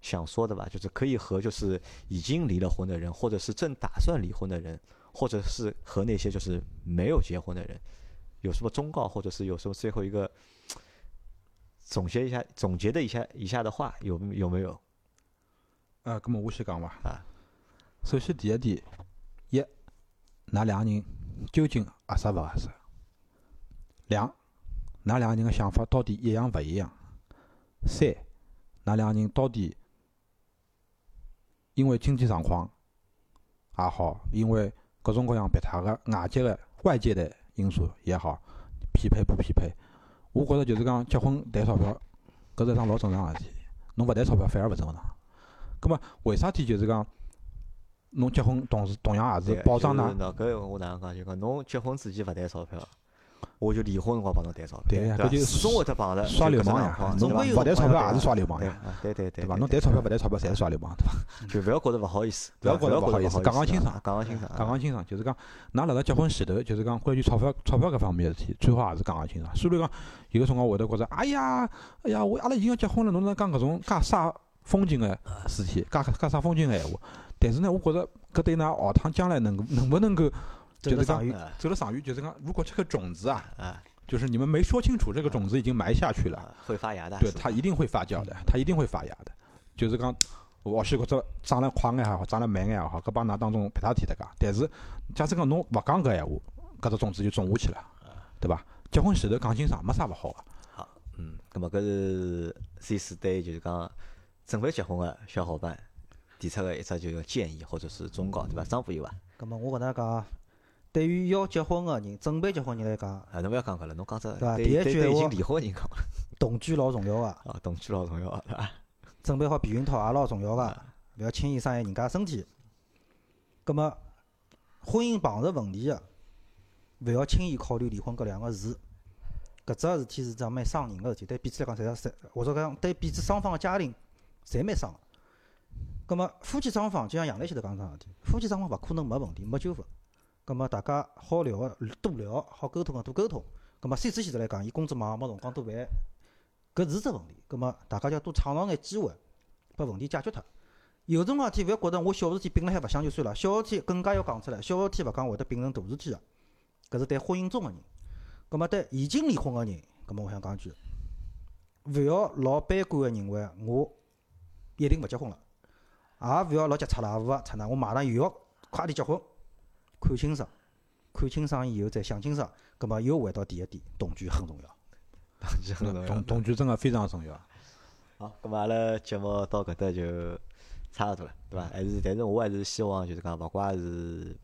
A: 想说的吧？就是可以和就是已经离了婚的人，或者是正打算离婚的人，或者是和那些就是没有结婚的人。有什么忠告，或者是有什么最后一个总结一下、总结的一下一下的话，有有没有？
C: 呃，咁么我先讲伐。
A: 啊。
C: 首先第一点，一，那两个人究竟合适勿合适？两，㑚两个人个想法到底一样勿一样？三，㑚两个人到底因为经济状况也好，因为各种各样别他个外界个外界的因素也好，匹配不匹配？我觉着就是讲结婚谈钞票，搿是一桩老正常个事体。侬勿谈钞票反而勿正常。葛末为啥体就是讲侬结婚同时同样也是保障㑚？
A: 搿我哪能讲？就讲侬结婚之前勿谈钞票，我就离婚辰光帮侬谈钞票，吧
C: 对呀搿就
A: 始终会得碰着
C: 耍流氓
A: 呀
C: 侬勿勿谈钞票也是耍流氓
A: 对
C: 呀，
A: 啊对对对，
C: 对伐？侬谈钞票勿谈钞票，侪是耍流氓，对伐？
A: 就勿要觉着勿好意思，
C: 勿要觉着勿好意思
A: 思，
C: 讲讲清爽。
A: 啊讲讲清爽，
C: 讲讲清爽，就是讲，㑚辣辣结婚前头，就是讲关于钞票、钞票搿方面个事体，最好也是讲讲清爽。虽然讲有个辰光会得觉着，哎呀，哎呀，我阿拉已经要结婚了，侬哪能讲搿种介煞风景个事体，介介煞风景个闲话？但是呢，我觉着搿对㑚后趟将来能能不能够就是讲
B: 走了长远。
A: 啊
C: 走得长远，就是讲，如果这个种子啊，
A: 啊
C: 就是你们没说清楚，这个种子已经埋下去了。
A: 啊，会发芽的，
C: 对，它一定会发酵的，它一定会发芽的。就是讲，或许觉着长得快眼也好，长得慢眼也好，搿帮㑚当中别他提得讲。但是，假使讲侬勿讲搿闲话，搿只种子就种下去了，对伐？结婚前头讲清爽，没啥勿好个。
A: 好，嗯，咁么搿是 C 四对就是讲准备结婚个小伙伴提出个一只就是建议或者是忠告，对伐？张博有伐？
B: 葛么我搿能讲，对于要结婚个人，准备结婚人来讲，
A: 啊，侬勿要讲搿了，侬讲只
B: 对伐
A: 对
B: 第一句
A: 已经离婚个人讲
B: 同居老重要个，
A: 啊，同居老重要，对伐？
B: 准备好避孕套也老重要个，
A: 啊
B: 勿要轻易伤害人家身体。葛么婚姻碰着问题个，勿要轻易考虑离婚搿两个字。搿只事体是桩蛮伤人个事体，对彼此来讲，侪是或者讲对彼此双方个家庭，侪蛮伤个。葛么夫妻双方就像杨澜前头讲桩事体，夫妻双方勿可能没问题、没纠纷。葛么大家好聊个多聊，好沟通个多沟通。葛么 C 次前头来讲，伊工作忙，没辰光多陪，搿是只问题。葛么大家要多创造眼机会，把问题解决脱。有种事体勿要觉着我小事体摒了海勿想就算了，小事体更加要讲出来，小事体勿讲会得变成大事体个。搿是对婚姻中个人。葛么对已经离婚个人，葛么我想讲句，勿要老悲观个认为我一定勿结婚了，也勿要老急插啦，勿啊，插啦，我马上又要快点结婚，看清爽，看清爽以后再想清爽。葛末又回到第一点，同居很重要。
A: 同居很重要
C: 同同居真个非常重要。
A: 好，葛末阿拉节目到搿搭就差勿多了，对伐？还是，但是我还是希望就是讲，勿怪是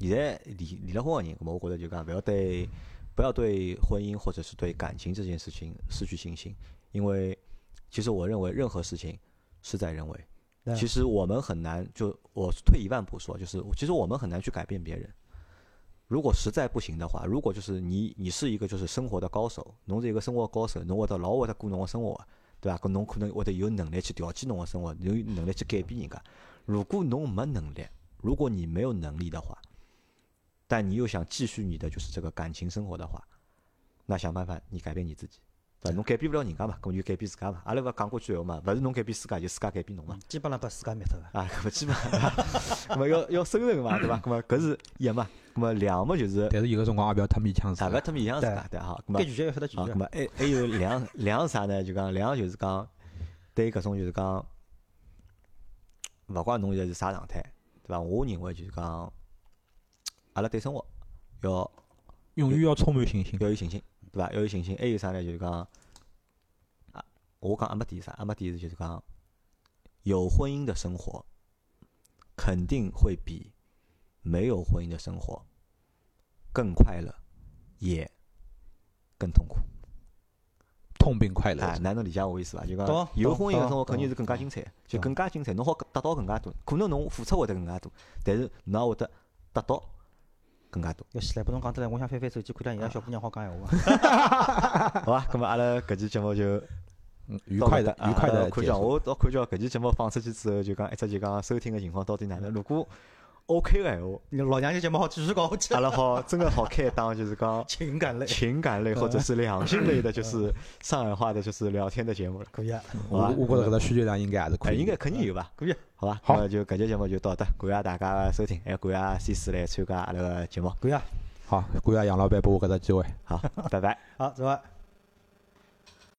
A: 现在离离了婚个人，葛么我觉着就讲勿要对不要对婚姻或者是对感情这件事情失去信心，因为其实我认为任何事情事在人为。其实我们很难，就我退一万步说，就是其实我们很难去改变别人。如果实在不行的话，如果就是你你是一个就是生活的高手，侬是一个生活高手，侬会得老会得过侬个生活，对伐？搿侬可能会得有能力去调剂侬个生活，有能力去改变人家。如果侬没能力，如果你没有能力的话，但你又想继续你的就是这个感情生活的话，那想办法你改变你自己，对伐？侬改变不了人家嘛，搿么就改变自家嘛。阿拉勿讲过句闲话嘛，勿是侬改变自家，就自家改变侬嘛。
B: 基本上把自家灭脱了。
A: 啊，搿么基本上，搿么要要生存嘛，对伐？搿么搿是一嘛，搿么两嘛就是
C: 但是有个辰光也勿要太勉强自家
A: 大勿要。特别一样自家，对哈。
B: 该拒绝要晓得拒
A: 啊，
B: 绝
A: 咁。么还还有两两是啥呢？就讲两就是讲对搿种就是讲，勿怪侬现在是啥状态，对伐？我认为就是讲，阿拉对生活要
C: 永远要充满信心。
A: 要有信心，对伐？要有信心。还有啥呢？就是讲，啊，我讲阿没点啥，阿没点是就是讲，有婚姻的生活肯定会比没有婚姻的生活更快乐，也更痛苦。
C: 痛并快乐
A: 哎，。哪能理解我意思伐？就讲有婚姻的生活肯定是更加精彩，就更加精彩，侬好得到更加多，可能侬付出会得更加多，但是侬也会得得到更加多。
B: 要死来，拨侬讲得来，我想翻翻手机看伊拉小姑娘好讲闲话。
A: 好伐？咁么阿拉搿期节目就
C: 嗯愉快的愉快
A: 的看叫
C: 的结束。
A: 我到看叫搿期节目放出去之后，就讲一直就讲收听个情况到底哪能？如果 OK 个闲话，
B: 老娘舅节目好继续搞下去
A: 阿。拉好真的好开一档，就是讲
B: 情感类
A: 情感类或者是两性类的，就是上海话的，就是聊天的节目了。
B: 可以啊，
C: 我我觉着搿个需求量应该还是可
A: 哎，
C: 以。
A: 应该肯定有吧？
B: 可以。
A: 好吧，
C: 好
A: 那就搿节节目就到这，感谢大家的收听，还感谢 C 四来参加阿拉个节目。
B: 可以啊。
C: 好，感谢杨老板拨我搿只机会。
A: 好，拜拜。
B: 好，走吧。